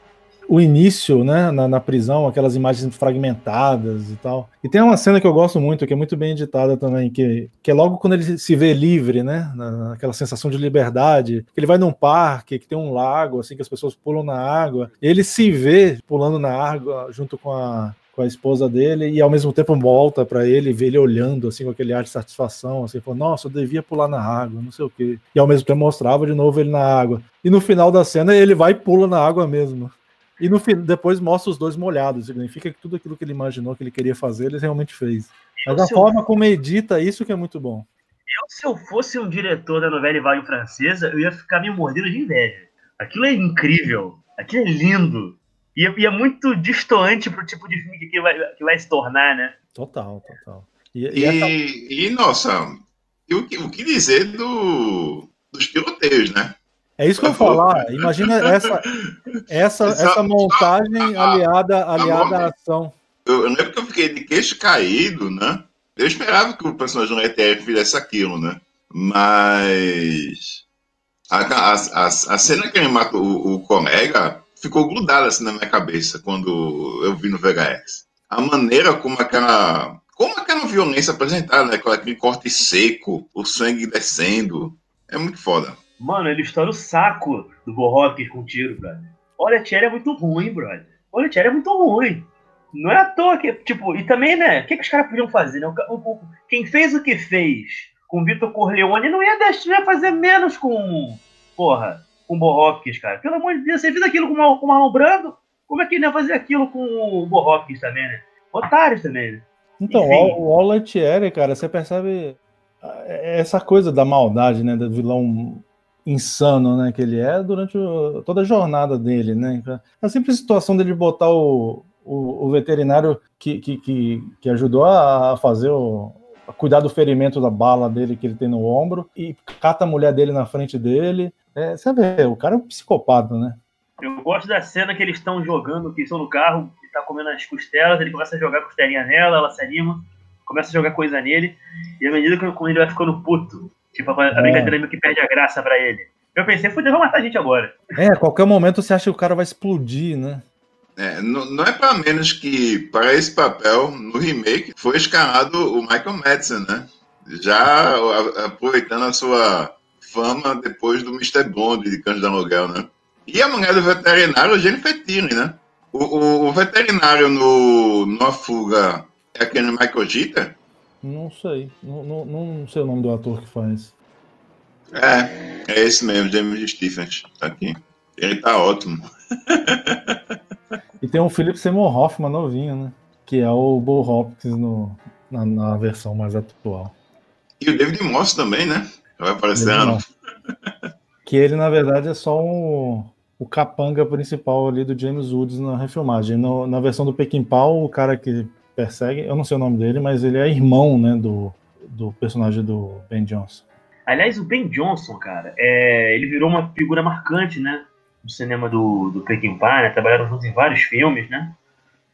o início, né, na, na, prisão, aquelas imagens fragmentadas e tal. E tem uma cena que eu gosto muito, que é muito bem editada também, que, que é logo quando ele se vê livre, né, naquela sensação de liberdade. Ele vai num parque que tem um lago, assim, que as pessoas pulam na água. Ele se vê pulando na água junto com a, com a esposa dele e ao mesmo tempo volta para ele, vê ele olhando assim com aquele ar de satisfação, assim, falou, nossa, eu devia pular na água, não sei o quê. E ao mesmo tempo mostrava de novo ele na água. E no final da cena ele vai e pula na água mesmo. E no depois mostra os dois molhados, significa que tudo aquilo que ele imaginou que ele queria fazer, ele realmente fez. Mas a forma como edita isso que é muito bom.
Eu, se eu fosse um diretor da novela Vague Francesa, eu ia ficar me mordendo de inveja. Aquilo é incrível, aquilo é lindo. E, e é muito distoante pro tipo de filme que vai, que vai se tornar, né?
Total, total.
E, e, e, essa... e nossa, o que, o que dizer do, dos tiroteios, né?
É isso que eu vou falar. Imagina essa, essa, essa montagem aliada, aliada à ação.
Eu, eu lembro que eu fiquei de queixo caído, né? Eu esperava que o personagem do ETF fizesse aquilo, né? Mas a, a, a, a cena que ele mata o, o colega ficou grudada assim na minha cabeça quando eu vi no VHS. A maneira como aquela. Como aquela violência apresentada, né? Com aquele corte seco, o sangue descendo. É muito foda.
Mano, ele estoura o saco do Borrock com tiro, brother. Olha, a é muito ruim, brother. Olha, a é muito ruim. Não é à toa que, tipo, e também, né? O que, que os caras podiam fazer, né? O, o, quem fez o que fez com Vitor Corleone não ia, deixar, ia fazer menos com. Porra, com o Borroques, cara. Pelo amor de Deus, você fez aquilo com o Marlon Brando, como é que ele ia fazer aquilo com o Borroques também, né? Otários também, né?
Então, Enfim. o All cara, você percebe essa coisa da maldade, né? Do vilão insano, né? Que ele é durante o, toda a jornada dele, né? A simples situação dele botar o, o, o veterinário que, que, que, que, ajudou a fazer o. A cuidar do ferimento da bala dele que ele tem no ombro e cata a mulher dele na frente dele. É, você vê, o cara é um psicopata, né?
Eu gosto da cena que eles estão jogando, que estão no carro, ele tá comendo as costelas, ele começa a jogar costelinha nela, ela se anima, começa a jogar coisa nele, e à medida que ele vai ficando puto, tipo, a, a é. brincadeira meio que perde a graça para ele. Eu pensei, fudeu, vai matar a gente agora.
É, a qualquer momento você acha que o cara vai explodir, né?
É, não, não, é para menos que para esse papel, no remake, foi escalado o Michael Madsen, né? Já aproveitando a sua fama depois do Mr. Bond de Cães de Aluguel, né? E a mulher do veterinário, Jennifer Tilly, né? O, o, o, veterinário no, no Fuga é aquele Michael Jeter?
Não sei. Não, não, não sei o nome do ator que faz.
É, é esse mesmo, James Stephens. Tá aqui. Ele tá ótimo.
E tem o Philip Seymour Hoffman novinho, né? Que é o Bo Hopkins no, na, na, versão mais atual.
E o David Moss também, né? Vai aparecendo.
Que ele, na verdade, é só um, o capanga principal ali do James Woods na refilmagem. No, na versão do Pequim Pau, o cara que persegue, eu não sei o nome dele, mas ele é irmão, né, do, do personagem do Ben Johnson.
Aliás, o Ben Johnson, cara, é, ele virou uma figura marcante, né? do cinema do, do Peckinpah, né? Trabalharam juntos em vários filmes, né?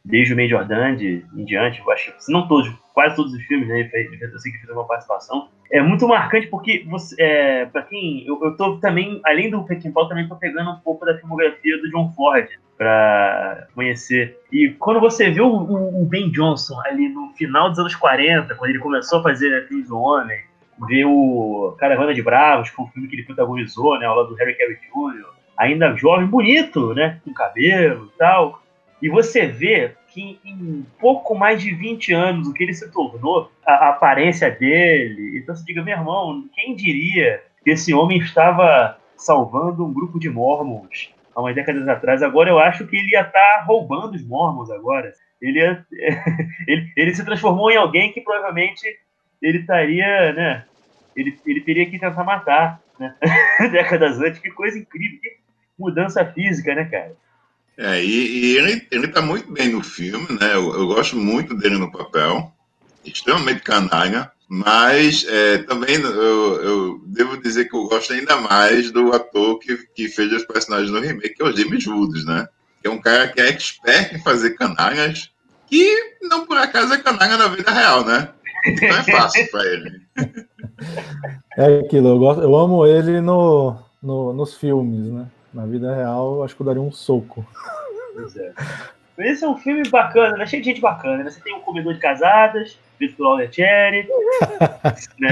Desde o Meio Jordan de, em diante, eu acho que, se não todos, quase todos os filmes, né? Eu sei que fez uma participação. É muito marcante porque, você, é, para quem. Eu, eu tô também, além do Peckinpah, também tô pegando um pouco da filmografia do John Ford para conhecer. E quando você vê o, o, o, Ben Johnson ali no final dos anos 40, quando ele começou a fazer filmes do Homem, vê o Caravana de Bravos, que foi um filme que ele protagonizou, né? Ao lado do Harry Cavill Jr., ainda jovem, bonito, né? Com cabelo e tal. E você vê que em pouco mais de 20 anos o que ele se tornou, a, aparência dele. Então você diga, meu irmão, quem diria que esse homem estava salvando um grupo de mormons há umas décadas atrás? Agora eu acho que ele ia estar tá roubando os mormons agora. Ele, ia, ele, ele se transformou em alguém que provavelmente ele estaria, né? Ele, ele teria que tentar matar, né? Décadas antes. Que coisa incrível. Que mudança física, né, cara?
É, e, e ele, ele tá muito bem no filme, né? Eu, eu, gosto muito dele no papel, extremamente canalha, mas é, também eu, eu, devo dizer que eu gosto ainda mais do ator que, que fez os personagens no remake, que é o James Woods, né? Que é um cara que é expert em fazer canalhas, que não por acaso é canalha na vida real, né? Então é fácil para ele.
É aquilo, eu, gosto, eu amo ele no, no, nos filmes, né? Na vida real, acho que eu daria um soco.
Pois é. Esse é um filme bacana, né? Cheio de gente bacana. Né? Você tem um comedor de casadas, feito pelo Cherry.
né?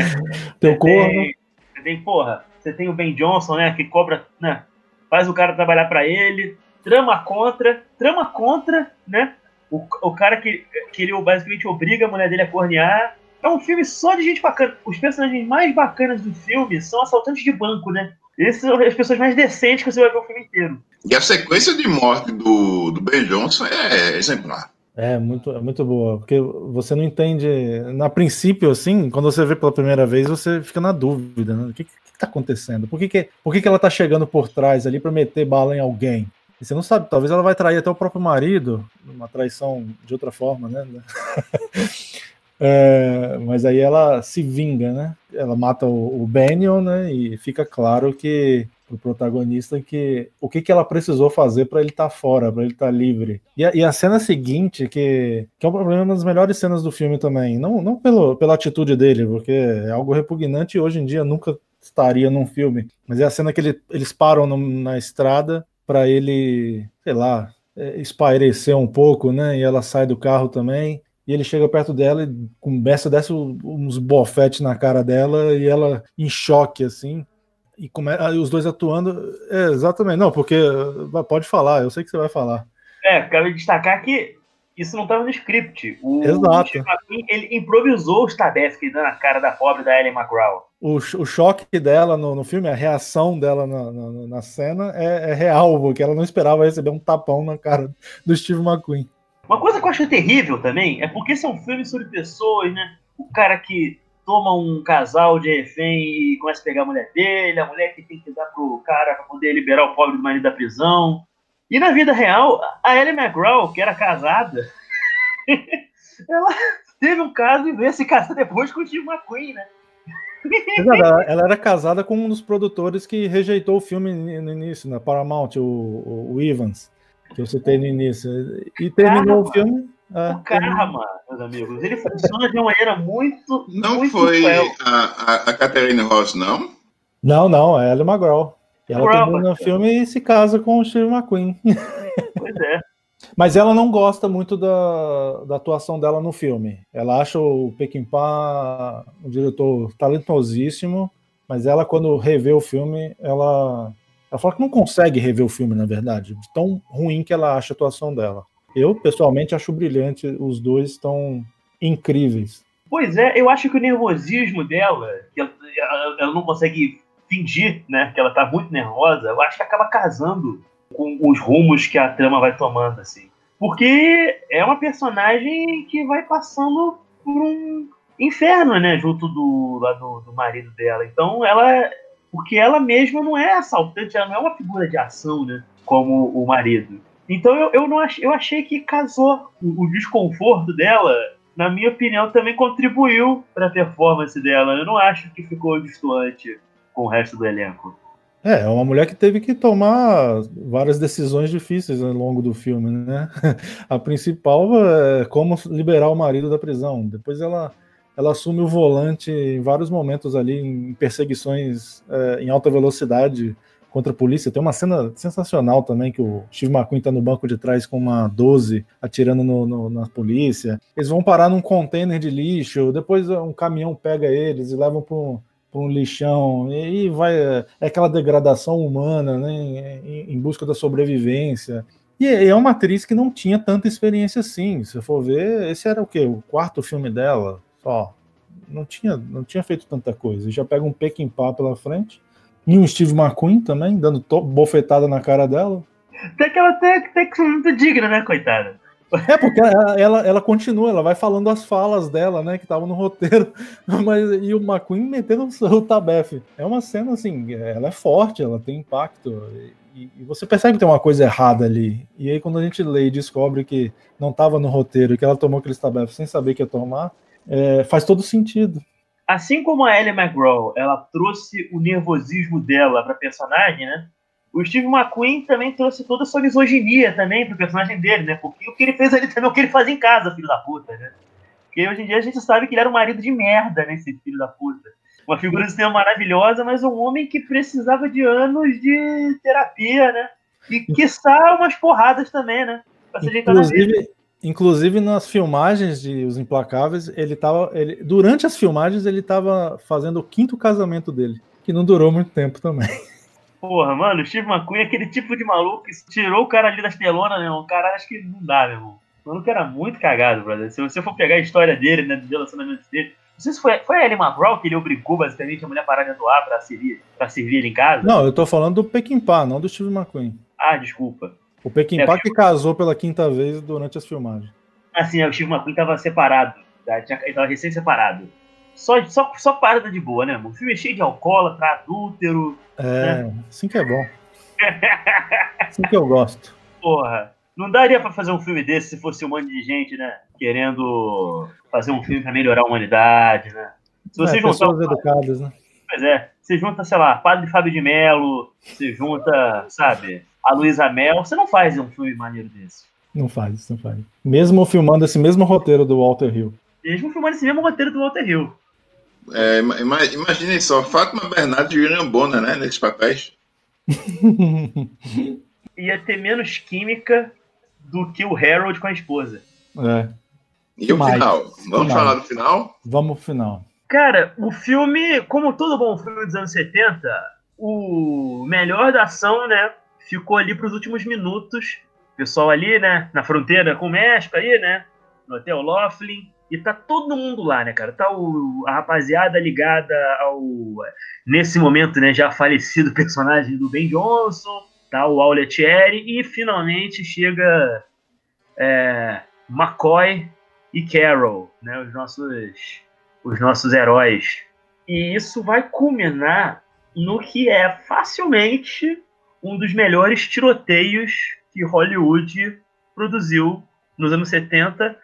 Teu corno.
Você tem, porra, você tem o Ben Johnson, né? Que cobra, né? Faz o cara trabalhar para ele. Trama contra, trama contra, né? O, o cara que, que ele basicamente obriga a mulher dele a cornear. É um filme só de gente bacana. Os personagens mais bacanas do filme são assaltantes de banco, né? Esses são as pessoas mais decentes que você vai ver o filme inteiro.
E a sequência de morte do, do Ben Johnson é exemplar.
É muito, é muito boa, porque você não entende, na princípio, assim, quando você vê pela primeira vez, você fica na dúvida, né? O que, que, que tá acontecendo? Por que, que, por que, que ela tá chegando por trás ali para meter bala em alguém? E você não sabe, talvez ela vai trair até o próprio marido, uma traição de outra forma, né? É, mas aí ela se vinga, né? Ela mata o, o né? E fica claro que pro protagonista que o que, que ela precisou fazer para ele estar tá fora, para ele estar tá livre. E a, e a, cena seguinte, que, que é um problema das melhores cenas do filme também, não, não pelo, pela atitude dele, porque é algo repugnante e hoje em dia nunca estaria num filme, mas é a cena que ele, eles param no, na estrada para ele, sei lá, é, espairecer um pouco, né? E ela sai do carro também. E ele chega perto dela e começa a desce uns bofetes na cara dela e ela em choque, assim e come... os dois atuando. É, exatamente, não, porque pode falar, eu sei que você vai falar.
É, quero destacar que isso não estava no script. O
Exato.
McQueen, ele improvisou o Stabefsky na cara da pobre da Ellen McGraw.
O, o choque dela no, no filme, a reação dela na, na, na cena é, é, real, porque ela não esperava receber um tapão na cara do Steve McQueen.
Uma coisa que eu acho terrível também é porque são filmes sobre pessoas, né? O cara que toma um casal de refém e começa a pegar a mulher dele, a mulher que tem que dar pro cara para poder liberar o pobre do marido da prisão. E na vida real, a Ellie McGraw, que era casada, ela teve um caso e veio se casar depois com o Steve McQueen, né?
Ela, ela era casada com um dos produtores que rejeitou o filme no início, na Paramount, o, o Evans, que eu citei no início. E terminou o filme
é, o karma, meus amigos, ele funciona de uma maneira muito.
Não
muito
foi a, a, a Catherine Ross, não?
Não, não, é Ellen McGraw. Ela termina no filme e se casa com o Steve McQueen.
Pois é.
Mas ela não gosta muito da, da atuação dela no filme. Ela acha o Peckinpah um diretor talentosíssimo, mas ela, quando revê o filme, ela, ela fala que não consegue rever o filme, na verdade, de tão ruim que ela acha a atuação dela. Eu, pessoalmente, acho brilhante. Os dois estão incríveis.
Pois é, eu acho que o nervosismo dela, que ela, ela, não consegue fingir, né, que ela tá muito nervosa, eu acho que acaba casando com os rumos que a trama vai tomando, assim. Porque é uma personagem que vai passando por um inferno, né, junto do, lá do, do marido dela. Então ela, porque ela mesma não é assaltante, ela não é uma figura de ação, né, como o marido. Então eu, eu, não ach, eu achei que casou. O, o desconforto dela, na minha opinião, também contribuiu para a performance dela. Eu não acho que ficou distante com o resto do elenco.
É, é uma mulher que teve que tomar várias decisões difíceis ao longo do filme, né? A principal é como liberar o marido da prisão. Depois ela, ela assume o volante em vários momentos ali, em perseguições é, em alta velocidade contra a polícia. Tem uma cena sensacional também que o Steve McQueen tá no banco de trás com uma 12 atirando no, no, na polícia. Eles vão parar num container de lixo, depois um caminhão pega eles e levam para um, um lixão, e aí vai é aquela degradação humana, né, em, em busca da sobrevivência. E é uma atriz que não tinha tanta experiência assim. Se for ver, esse era o quê? O quarto filme dela, só. Não tinha, não tinha feito tanta coisa. Já pega um Pequim-Pá pela frente. E um Steve McQueen também, dando bofetada na cara dela.
Tem que ela tem, tem que ser muito digna, né, coitada?
É, porque ela, ela, ela, continua, ela vai falando as falas dela, né, que estavam no roteiro, mas e o McQueen metendo o Tabef. É uma cena assim, ela é forte, ela tem impacto, e, e, você percebe que tem uma coisa errada ali. E aí, quando a gente lê e descobre que não estava no roteiro e que ela tomou aquele Tabef sem saber que ia tomar, é, faz todo sentido
assim como a Ellie McGraw, ela trouxe o nervosismo dela para personagem, né? O Steve McQueen também trouxe toda a sua misoginia também pro personagem dele, né? Porque o que ele fez ali também é o que ele faz em casa, filho da puta, né? Porque hoje em dia a gente sabe que ele era um marido de merda, né? Esse filho da puta. Uma figura de cinema maravilhosa, mas um homem que precisava de anos de terapia, né? E quiçá umas porradas também, né?
Pra se ajeitar na vida. Inclusive nas filmagens de Os Implacáveis, ele tava. Ele, durante as filmagens, ele tava fazendo o quinto casamento dele, que não durou muito tempo também.
Porra, mano, o Steve McQueen é aquele tipo de maluco que tirou o cara ali das telonas, irmão. O cara acho que não dá, meu irmão. O maluco era muito cagado, brother. Se você for pegar a história dele, né, do relacionamento dele. Não sei se foi, foi a Ellie McGraw que ele obrigou basicamente a mulher parar de atuar pra servir, pra servir ele em casa.
Não, eu tô falando do Pequim-Pá, não do Steve McQueen.
Ah, desculpa.
O Pequim é, que casou pela quinta vez durante as filmagens.
Assim, o Steve McQueen tava separado. Tá? Ele tava recém-separado. Só, só, só parada de boa, né, mano? O filme é cheio de alcoólatra, adúltero.
É, né? assim que é bom. assim que eu gosto.
Porra. Não daria pra fazer um filme desse se fosse um monte de gente, né? Querendo fazer um filme pra melhorar a humanidade, né? Se
vocês é, pessoas educadas, né?
Pois é. você junta, sei lá, Padre Fábio de Mello, você junta, sabe, a Luísa Mel, você não faz um filme maneiro desse.
Não faz, não faz. Mesmo filmando esse mesmo roteiro do Walter Hill.
Mesmo filmando esse mesmo roteiro do Walter Hill.
É, imaginem só, Fátima Bernardes e William Bonner, né, nesses papéis.
Ia ter menos química do que o Harold com a esposa.
É.
E o mais, final? Vamos mais. falar do final?
Vamos pro final.
Cara, o filme, como todo bom filme dos anos 70, o melhor da ação, né, ficou ali para os últimos minutos. O pessoal ali, né, na fronteira com o México aí, né, no Hotel Laughlin. E tá todo mundo lá, né, cara? Tá o, a rapaziada ligada ao, nesse momento, né, já falecido personagem do Ben Johnson, tá o Auletieri, e finalmente chega é, McCoy e Carol, né, os nossos, os nossos heróis. E isso vai culminar no que é facilmente um dos melhores tiroteios que Hollywood produziu nos anos 70,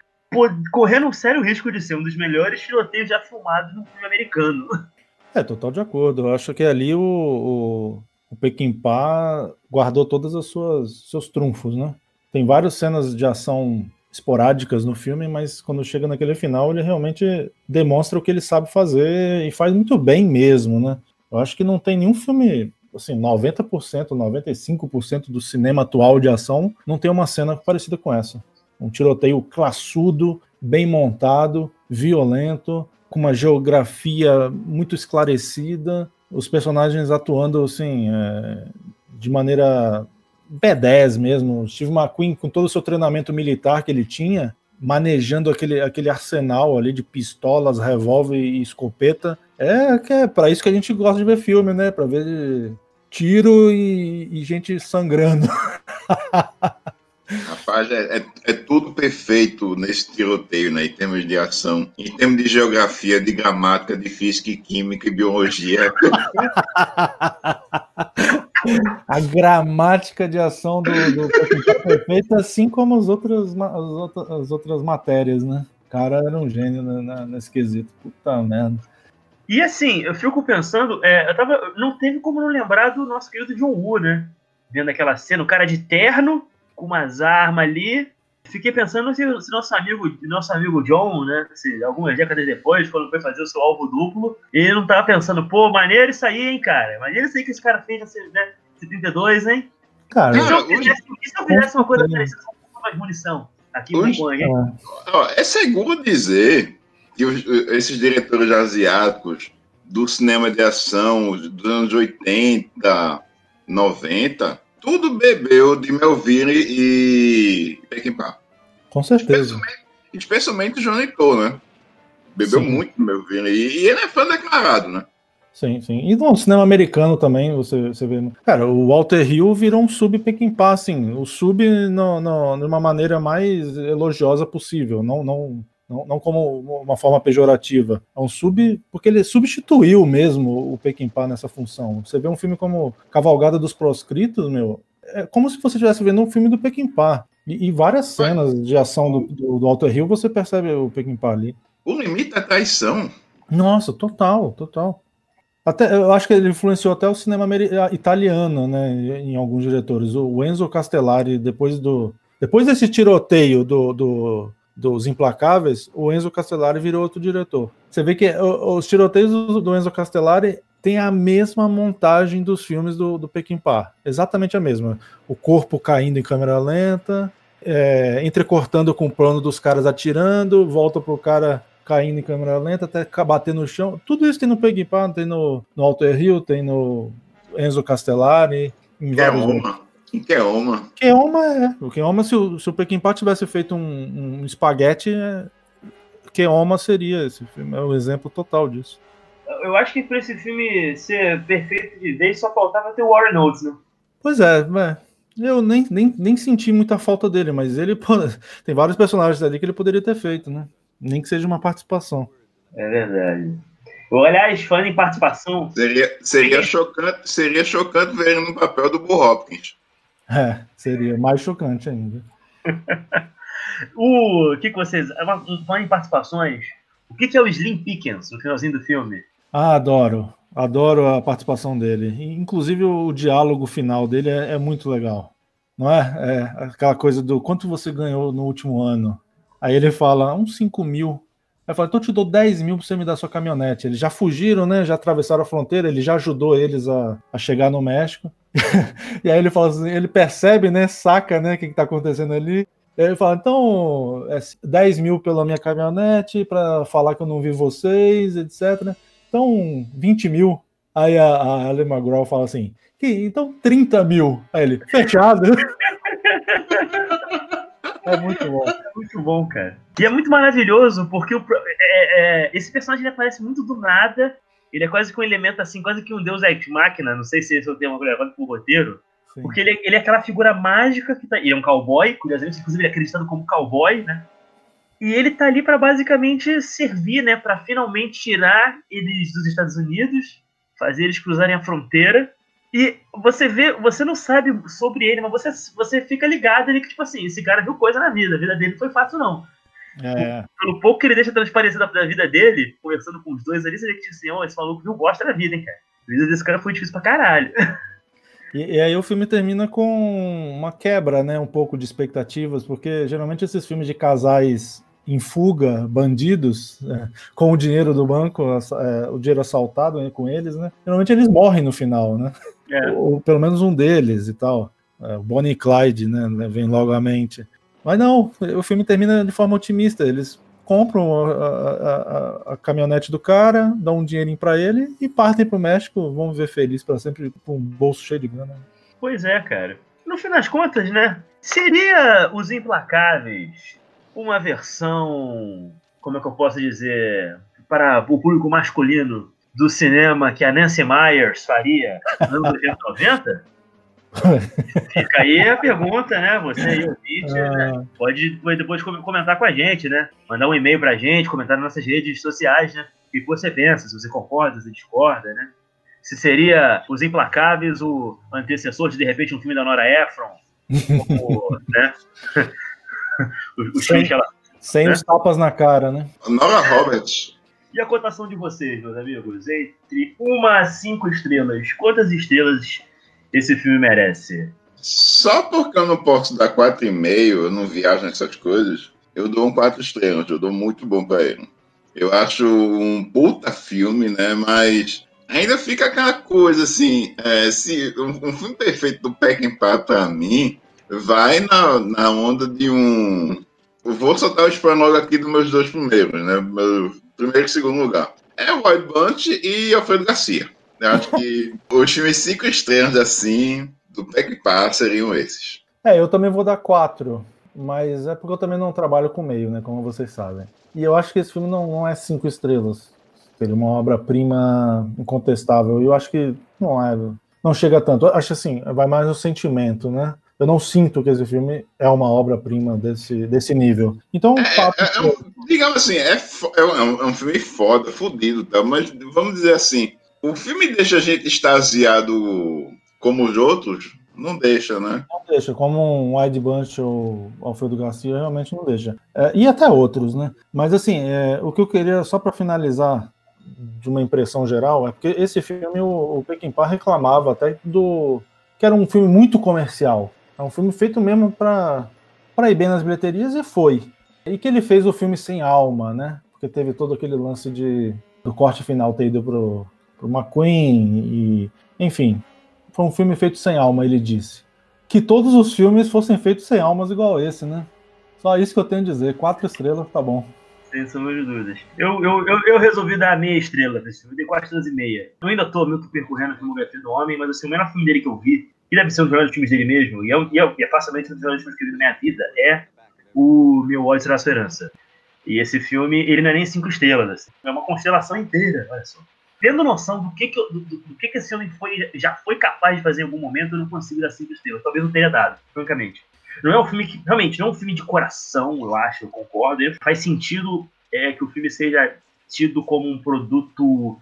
correndo um sério risco de ser um dos melhores tiroteios já filmados no filme americano.
É, total de acordo. Eu acho que ali o, o, o guardou todas as suas seus trunfos, né? Tem várias cenas de ação esporádicas no filme, mas quando chega naquele final, ele realmente demonstra o que ele sabe fazer e faz muito bem mesmo, né? Eu acho que não tem nenhum filme, assim, 90%, 95% do cinema atual de ação não tem uma cena parecida com essa. Um tiroteio classudo, bem montado, violento, com uma geografia muito esclarecida, os personagens atuando assim é, de maneira B10 mesmo. Steve McQueen, com todo o seu treinamento militar que ele tinha, manejando aquele, aquele arsenal ali de pistolas, revólver e escopeta. É que é para isso que a gente gosta de ver filme, né? Para ver tiro e, e gente sangrando.
Rapaz, é, é, é, tudo perfeito nesse tiroteio, né? Em termos de ação, em termos de geografia, de gramática, de física e química e biologia.
A gramática de ação do, do é perfeita, assim como as outras, as outras, as outras matérias, né? O cara era um gênio nesse quesito. Puta merda.
E assim, eu fico pensando, é, eu tava, não teve como não lembrar do nosso querido John Woo, né? Vendo aquela cena, o cara de terno, com umas armas ali. Fiquei pensando se, se, nosso amigo nosso amigo John, né, se algumas décadas depois, quando foi fazer o seu alvo duplo, ele não tava pensando, pô, maneiro isso aí, hein, cara? Maneiro isso aí que esse cara fez nesse, né, 72, hein?
Cara,
e se eu fizesse, se eu fizesse uma coisa parecida com mais munição aqui hoje, no hein?
É seguro dizer que os, esses diretores asiáticos do cinema de ação dos anos 80, 90, tudo bebeu de Melville e Peckinpah.
Com certeza.
Especialmente, especialmente o Johnny To, né? Bebeu sim. muito do Melville. E, e ele é fã declarado, né?
Sim, sim. E no cinema americano também, você, você vê. Cara, o Walter Hill virou um sub Peckinpah, assim. O sub no, no, de uma maneira mais elogiosa possível. Não, não, não, não como uma forma pejorativa. É um sub, porque ele substituiu mesmo o Peckinpah nessa função. Você vê um filme como Cavalgada dos Proscritos, meu, é como se você estivesse vendo um filme do Peckinpah. E, e várias cenas de ação do, do, do Alter Hill, você percebe o Peckinpah ali.
O limite da traição.
Nossa, total, total. Até, eu acho que ele influenciou até o cinema italiano, né, em alguns diretores. O Enzo Castellari, depois do depois desse tiroteio do, do dos Implacáveis, o Enzo Castellari virou outro diretor. Você vê que os tiroteios do Enzo Castellari têm a mesma montagem dos filmes do, do Peckinpah, exatamente a mesma. O corpo caindo em câmera lenta, é, entrecortando com o plano dos caras atirando, volta pro cara caindo em câmera lenta até bater no chão. Tudo isso tem no Peckinpah, tem no, no Alter Hill, tem no Enzo Castellari, em
é vários uma. Keoma.
Keoma é. O Keoma, se o, se o tivesse feito um, um espaguete, é... Keoma seria esse filme. É o exemplo total disso.
Eu acho que para esse filme ser perfeito de vez, só faltava ter o Warren Oates, né?
Pois é, é. Eu nem, nem, nem senti muita falta dele, mas ele tem vários personagens ali que ele poderia ter feito, né? Nem que seja uma participação.
É verdade. Aliás, falando em participação.
Seria, seria, chocante, seria chocante ver ele no papel do Bull Hopkins.
É, seria mais chocante ainda.
o que, que vocês. Falando em participações, o que, que é o Slim Pickens no finalzinho do filme?
Ah, adoro. Adoro a participação dele. Inclusive o diálogo final dele é, é muito legal. Não é? é? Aquela coisa do quanto você ganhou no último ano. Aí ele fala, uns 5 mil. Aí fala, então eu te dou 10 mil pra você me dar sua caminhonete. Eles já fugiram, né? Já atravessaram a fronteira, ele já ajudou eles a, a chegar no México. e aí ele fala assim, ele percebe, né? Saca, né? O que, que tá acontecendo ali. E aí ele fala, então, é 10 mil pela minha caminhonete, para falar que eu não vi vocês, etc. Então, 20 mil. Aí a, a Ellen McGraw fala assim, então 30 mil. Aí ele, fechado.
É muito bom. É muito bom, cara. E é muito maravilhoso, porque o, é, é, esse personagem aparece muito do nada. Ele é quase que um elemento assim, quase que um deus ex máquina. Não sei se esse é o termo levado pro roteiro. Sim. Porque ele, é, ele é aquela figura mágica que tá. Ele é um cowboy, curiosamente, inclusive ele é acreditado como cowboy, né? E ele tá ali para basicamente servir, né? Para finalmente tirar eles dos Estados Unidos, fazer eles cruzarem a fronteira e você vê, você não sabe sobre ele, mas você, você fica ligado ali que, tipo assim, esse cara viu coisa na vida, a vida dele não foi fácil, não. É. Pelo pouco que ele deixa transparecer da, da vida dele, conversando com os dois ali, você vê que, tipo assim, oh, esse maluco viu bosta da vida, hein, cara. A vida desse cara foi difícil pra caralho.
E, e, aí o filme termina com uma quebra, né, um pouco de expectativas, porque geralmente esses filmes de casais em fuga, bandidos, é, com o dinheiro do banco, é, o dinheiro assaltado né, com eles, né? Geralmente eles morrem no final, né? É. Ou, ou, pelo menos um deles e tal. É, o Bonnie e Clyde, né? Vem logo à mente. Mas não, o filme termina de forma otimista. Eles compram a, a, a, caminhonete do cara, dão um dinheirinho para ele e partem pro México, vão viver felizes para sempre com um bolso cheio de grana.
Pois é, cara. No fim das contas, né? Seria Os Implacáveis uma versão, como é que eu posso dizer, para o público masculino do cinema que a Nancy Myers faria nos anos 90? Fica aí a pergunta, né? Você aí, ouvinte, ah. né? pode depois comentar com a gente, né? Mandar um e-mail pra gente, comentar nas nossas redes sociais, né? O que você pensa, se você concorda, se discorda, né? Se seria Os Implacáveis o antecessor de, de repente, um filme da Nora Ephron, como, né?
os sem, ela, sem né? os tapas na cara, né?
Nora Roberts.
E a cotação de vocês, meus amigos? Entre uma a cinco estrelas, quantas estrelas esse filme merece?
Só porque eu não posso dar quatro e meio, eu não viajo nessas coisas, eu dou um quatro estrelas, eu dou muito bom para ele. Eu acho um puta filme, né? Mas ainda fica aquela coisa assim, é, se um, um filme perfeito do Peckinpah para mim vai na, na onda de um. Eu vou soltar o spoiler aqui dos meus dois primeiros, né? Meu primeiro e segundo lugar. É o Bunch e Alfredo Garcia. Eu acho que os filmes cinco estrelas assim, do Peck Par seriam esses.
É, eu também vou dar quatro, mas é porque eu também não trabalho com meio, né? Como vocês sabem. E eu acho que esse filme não, não é cinco estrelas. Seria uma obra-prima incontestável. E eu acho que não é. Não chega tanto. Eu acho assim, vai mais no sentimento, né? eu não sinto que esse filme é uma obra-prima desse, desse nível. Então,
é, papo... é, é um, digamos assim, é, é, um, é um filme foda, fodido, tá? mas vamos dizer assim, o filme deixa a gente extasiado como os outros? Não deixa, né?
Não deixa, como um Wide Bunch ou Alfredo Garcia, realmente não deixa. É, e até outros, né? Mas assim, é, o que eu queria, só para finalizar, de uma impressão geral, é porque esse filme o, o Peckinpah reclamava até do que era um filme muito comercial. É um filme feito mesmo para ir bem nas bilheterias e foi. E que ele fez o filme sem alma, né? Porque teve todo aquele lance de do corte final ter ido pro, pro McQueen e enfim, foi um filme feito sem alma, ele disse. Que todos os filmes fossem feitos sem almas igual esse, né? Só isso que eu tenho a dizer. Quatro estrelas, tá bom.
Sem sombra de dúvidas. Eu, eu, eu, eu, resolvi dar meia estrela pra esse filme. Dei quatro estrelas e meia. Eu ainda tô meio que percorrendo a filmografia do homem, mas assim, o melhor filme dele que eu vi que deve ser um dos melhores filmes dele mesmo, e é, e é, e é facilmente um dos melhores filmes que eu vi na minha vida, é o Meu Ódio Será Sua Herança. E esse filme, ele não é nem cinco estrelas, assim, é uma constelação inteira, olha só. Tendo noção do que, que, do, do, do que, que esse homem foi, já foi capaz de fazer em algum momento, eu não consigo dar cinco estrelas. Talvez não tenha dado, francamente. Não é um filme que, realmente, não é um filme de coração, eu acho, eu concordo. Faz sentido é, que o filme seja tido como um produto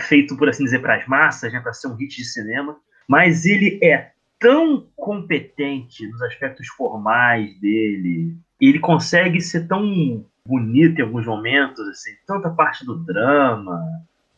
feito, por assim dizer, para as massas, né, para ser um hit de cinema mas ele é tão competente nos aspectos formais dele, ele consegue ser tão bonito em alguns momentos, assim, tanto a parte do drama,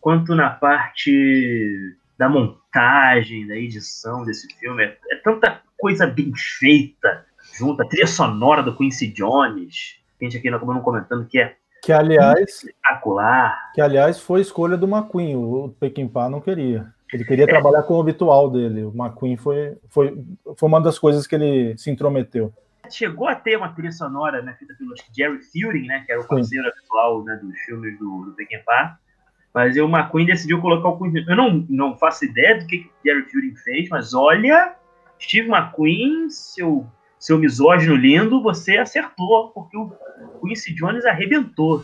quanto na parte da montagem, da edição desse filme. É, é tanta coisa bem feita junto. A trilha sonora do Quincy Jones, que a gente aqui acabou não comentando, que é
que aliás,
espetacular.
Que aliás foi escolha do McQueen, o Peckinpah não queria. Ele queria é. trabalhar com o habitual dele. O McQueen foi, foi, foi uma das coisas que ele se intrometeu.
Chegou a ter uma trilha sonora né, feita pelo Jerry Fielding, né, que era o parceiro habitual né, dos filmes do, do Peckinpah. Mas o McQueen decidiu colocar o Queen. Eu não, não faço ideia do que, que Jerry Fielding fez, mas olha, Steve McQueen, seu seu misógino lindo, você acertou, porque o Quincy Jones arrebentou.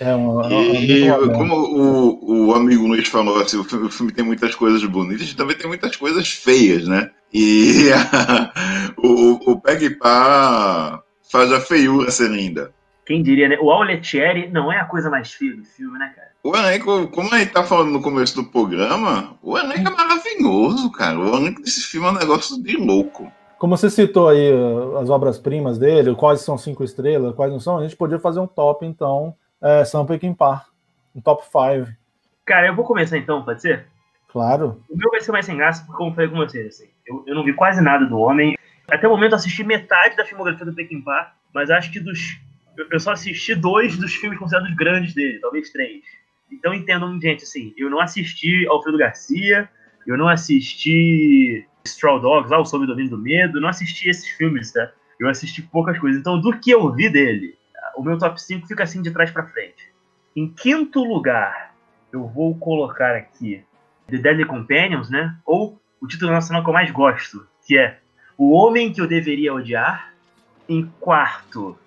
É uma, e, como o, o amigo Luiz falou, assim, o filme, o filme, tem muitas coisas bonitas e também tem muitas coisas feias, né? E a, o, o Peg Pá faz a feiura ser linda.
Quem diria, né? O Auletieri não é a coisa mais feia do filme, né, cara?
O elenco, como a gente tá falando no começo do programa, o elenco é maravilhoso, cara. O elenco desse filme é um negócio de louco.
Como você citou aí uh, as obras-primas dele, quais são cinco estrelas, quais não são, a gente podia fazer um top, então, é, Sam Peckinpah, um top 5.
Cara, eu vou começar então, pode ser?
Claro.
O meu vai ser mais sem graça, porque como falei com vocês, assim, eu, eu não vi quase nada do homem. Até o momento assisti metade da filmografia do Peckinpah, mas acho que dos... Eu só assisti dois dos filmes considerados grandes dele, talvez três. Então entendam, gente, assim, eu não assisti Alfredo Garcia, eu não assisti Straw Dogs, lá, o Sob o Domínio do Medo, não assisti esses filmes, tá? Eu assisti poucas coisas. Então, do que eu vi dele, o meu top 5 fica assim de trás para frente. Em quinto lugar, eu vou colocar aqui The Deadly Companions, né? Ou o título nacional que eu mais gosto, que é O Homem que Eu Deveria Odiar. Em quarto,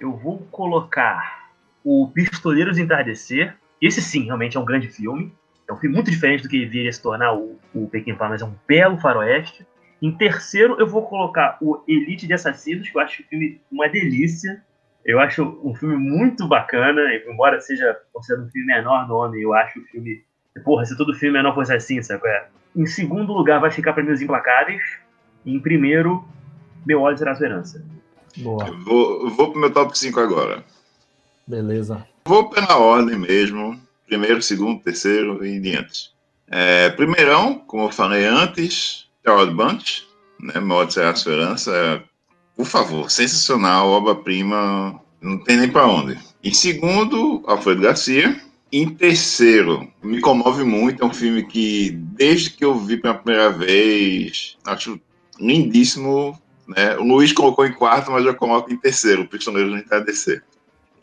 eu vou colocar o Pistoleiros Entardecer. Esse sim, realmente é um grande filme. É um filme muito diferente do que viria se tornar o, o Pequim mas é um belo faroeste. Em terceiro, eu vou colocar o Elite de Assassinos, que eu acho o filme uma delícia. Eu acho um filme muito bacana, embora seja considerado um filme menor no homem, eu acho o filme. Porra, se todo filme menor fosse assim, sabe? É? Em segundo lugar, vai ficar para Os Implacáveis. E em primeiro, Meu Ódio Será Sua Herança.
Boa. Vou, vou pro meu top 5 agora.
Beleza.
Vou pela ordem mesmo primeiro, segundo, terceiro e diante. É, primeirão, como eu falei antes, Harold Bunch, né, Modo Será a Esperança, é, por favor, sensacional, obra-prima, não tem nem para onde. Em segundo, Alfredo Garcia. Em terceiro, me comove muito, é um filme que, desde que eu vi pela primeira vez, acho lindíssimo. Né? O Luiz colocou em quarto, mas eu coloco em terceiro, o Prisioneiro do Entardecer.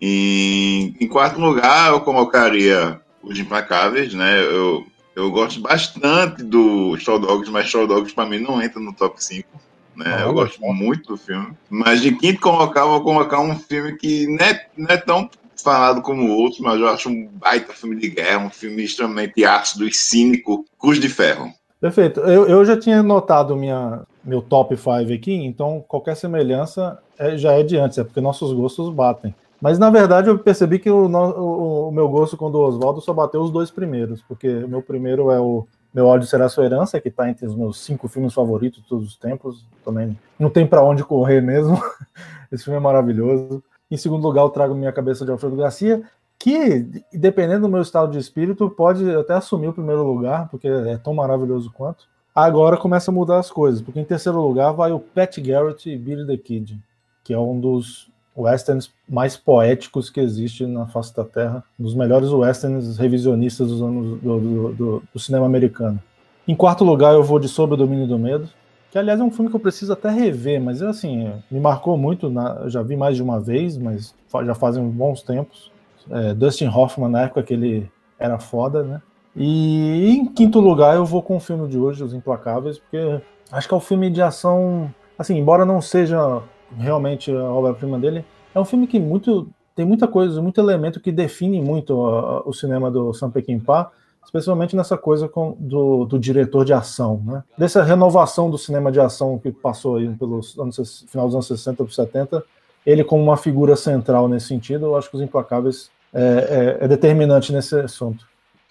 Em, em quarto lugar, eu colocaria Os Implacáveis, né? Eu, eu gosto bastante do Straw Dogs, mas Straw Dogs para mim não entra no top 5. Né? Ah, eu gosto muito do filme. Mas de quinto colocar, eu vou colocar um filme que não é, não é tão falado como outros, mas eu acho um baita filme de guerra, um filme extremamente ácido e cínico, Cruz de Ferro.
Perfeito. Eu, eu já tinha notado minha, meu top 5 aqui, então qualquer semelhança é, já é de antes, é porque nossos gostos batem. Mas na verdade eu percebi que o, o, o meu gosto com o do Oswaldo só bateu os dois primeiros, porque o meu primeiro é o Meu ódio será sua herança, que está entre os meus cinco filmes favoritos de todos os tempos. Também não tem para onde correr mesmo. Esse filme é maravilhoso. Em segundo lugar, eu trago Minha Cabeça de Alfredo Garcia, que, dependendo do meu estado de espírito, pode até assumir o primeiro lugar, porque é tão maravilhoso quanto. Agora começa a mudar as coisas, porque em terceiro lugar vai o Pat Garrett e Billy the Kid, que é um dos westerns mais poéticos que existe na face da Terra, dos melhores westerns revisionistas dos anos do, do, do, do, cinema americano. Em quarto lugar, eu vou de Sob o Domínio do Medo, que aliás é um filme que eu preciso até rever, mas assim, me marcou muito, na, já vi mais de uma vez, mas já fazem bons tempos. É, Dustin Hoffman, na época que ele era foda, né? E em quinto lugar, eu vou com o filme de hoje, Os Implacáveis, porque acho que é um filme de ação, assim, embora não seja realmente a obra-prima dele. É um filme que muito tem muita coisa, muito elemento que define muito o cinema do Sam Peckinpah, especialmente nessa coisa com, do, do, diretor de ação, né? Dessa renovação do cinema de ação que passou aí pelos anos, final dos anos 60 para 70, ele como uma figura central nesse sentido, eu acho que Os Implacáveis é, é, é determinante nesse assunto.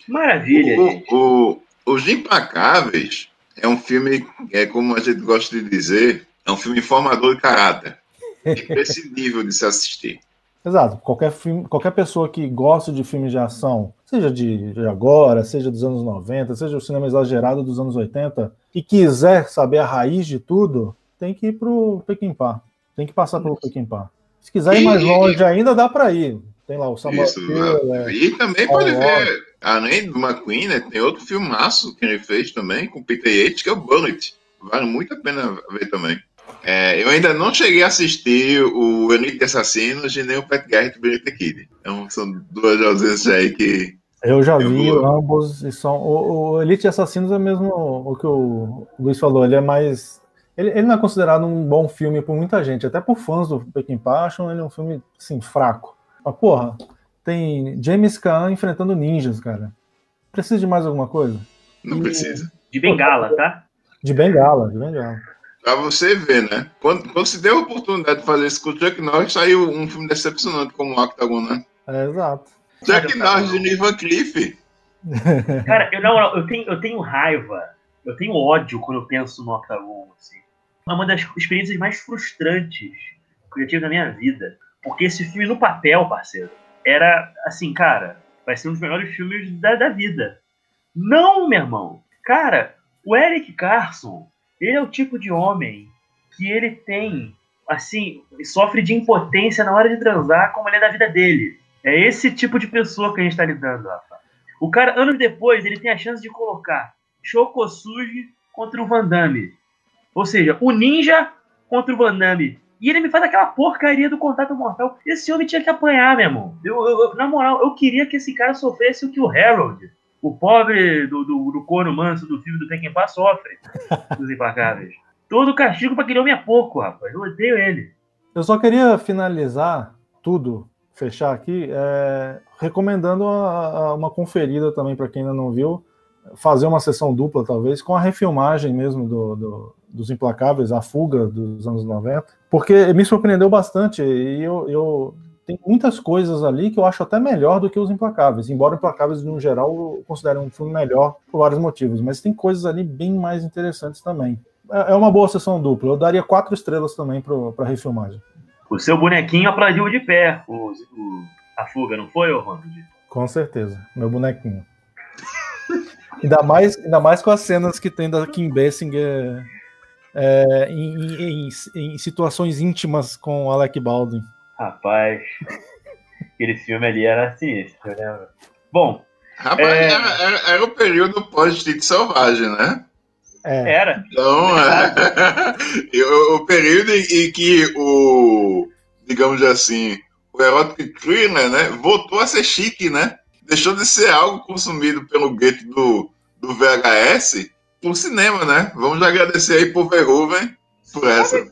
Maravilha!
O, o, Os Implacáveis é um filme, é como a gente gosta de dizer, é um filme formador de caráter. Imprescindível de se assistir.
Exato. Qualquer, filme, qualquer pessoa que gosta de filmes de ação, seja de, de, agora, seja dos anos 90, seja o cinema exagerado dos anos 80, e quiser saber a raiz de tudo, tem que ir pro Pequim-Pá. Tem que passar pelo Pequim-Pá. Se quiser ir mais longe ainda, dá para ir. Tem lá o Samuel Isso,
é, E também pode ver, além do McQueen, né, tem outro filmaço que ele fez também, com Peter Yates, que é o Bullet. Vale muito a pena ver também. É, eu ainda não cheguei a assistir o Elite de Assassinos e nem o Pet Garrett Benita Kid. Então são duas ausências aí que.
Eu já eu vi vou... ambos e são. O, o, Elite de Assassinos é mesmo o que o Luiz falou, ele é mais. Ele, ele não é considerado um bom filme por muita gente, até por fãs do Pequim Passion, ele é um filme assim, fraco. Mas, porra, tem James Caan enfrentando ninjas, cara. Precisa de mais alguma coisa?
Não e... precisa.
De bengala, tá?
De bengala, de bengala.
Pra você ver, né? Quando, quando se deu a oportunidade de fazer isso com o Chuck Norris, saiu um filme decepcionante como o Octagon, né?
É, exato.
Chuck Norris de Niva Cliff.
Cara, eu, não, eu, tenho, eu tenho raiva, eu tenho ódio quando eu penso no Octagon, assim. É uma das experiências mais frustrantes que eu tive na minha vida. Porque esse filme no papel, parceiro, era assim, cara, vai ser um dos melhores filmes da, da vida. Não, meu irmão. Cara, o Eric Carson, ele é o tipo de homem que ele tem, assim, sofre de impotência na hora de transar como ele é da vida dele. É esse tipo de pessoa que a gente tá lidando, Rafa. O cara, anos depois, ele tem a chance de colocar Chocosuji contra o Van Damme. Ou seja, o Ninja contra o Van Damme. E ele me faz aquela porcaria do contato mortal. Esse homem tinha que apanhar, meu irmão. Eu, eu, na moral, eu queria que esse cara sofresse o que o Harold o pobre do, do, do corno manso do filme do Tekken sofre dos implacáveis. Todo castigo para aquele homem é pouco, rapaz. Eu odeio ele.
Eu só queria finalizar tudo, fechar aqui, é, recomendando a, a uma conferida também para quem ainda não viu, fazer uma sessão dupla, talvez, com a refilmagem mesmo do, do, dos Implacáveis, a fuga dos anos 90, porque me surpreendeu bastante e eu, eu tem muitas coisas ali que eu acho até melhor do que os Implacáveis, embora Implacáveis, no geral, eu considere um filme melhor por vários motivos, mas tem coisas ali bem mais interessantes também. É, é uma boa sessão dupla, eu daria quatro estrelas também para a refilmagem.
O seu bonequinho aplaudiu de pé o, o, a fuga, não foi, Ronald?
Com certeza, meu bonequinho. ainda, mais, ainda mais com as cenas que tem da Kim Basinger é, em, em, em, situações íntimas com Alec Baldwin.
Rapaz, aquele filme ali era sinistro, né? Bom.
Rapaz, é... era, era, era, o período pós-Instinto Selvagem, né?
É. Era.
Então, é, o, período em, que o, digamos assim, o erotic thriller, né, voltou a ser chique, né? Deixou de ser algo consumido pelo gueto do, do VHS por cinema, né? Vamos agradecer aí por Verhoeven por essa.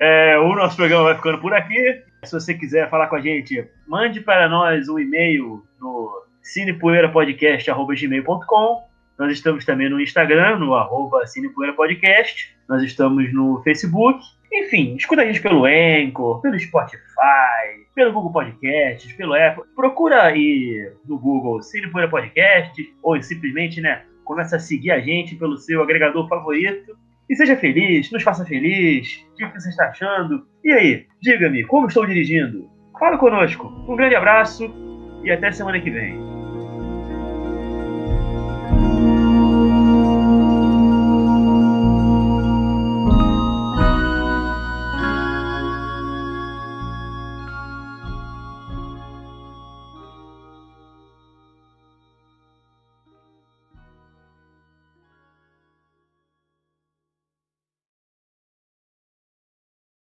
É, o nosso programa vai ficando por aqui. Se você quiser falar com a gente, mande para nós um e-mail no cinepoeirapodcast.gmail.com. Nós estamos também no Instagram, no arroba cinepoeirapodcast. Nós estamos no Facebook. Enfim, escuta a gente pelo Anchor, pelo Spotify, pelo Google Podcasts, pelo Apple. Procura aí no Google Cinepoeira Podcast ou simplesmente, né, começa a seguir a gente pelo seu agregador favorito e seja feliz, nos faça feliz. O que você está achando? E aí, diga-me, como estou dirigindo? Fala conosco. Um grande abraço e até semana que vem.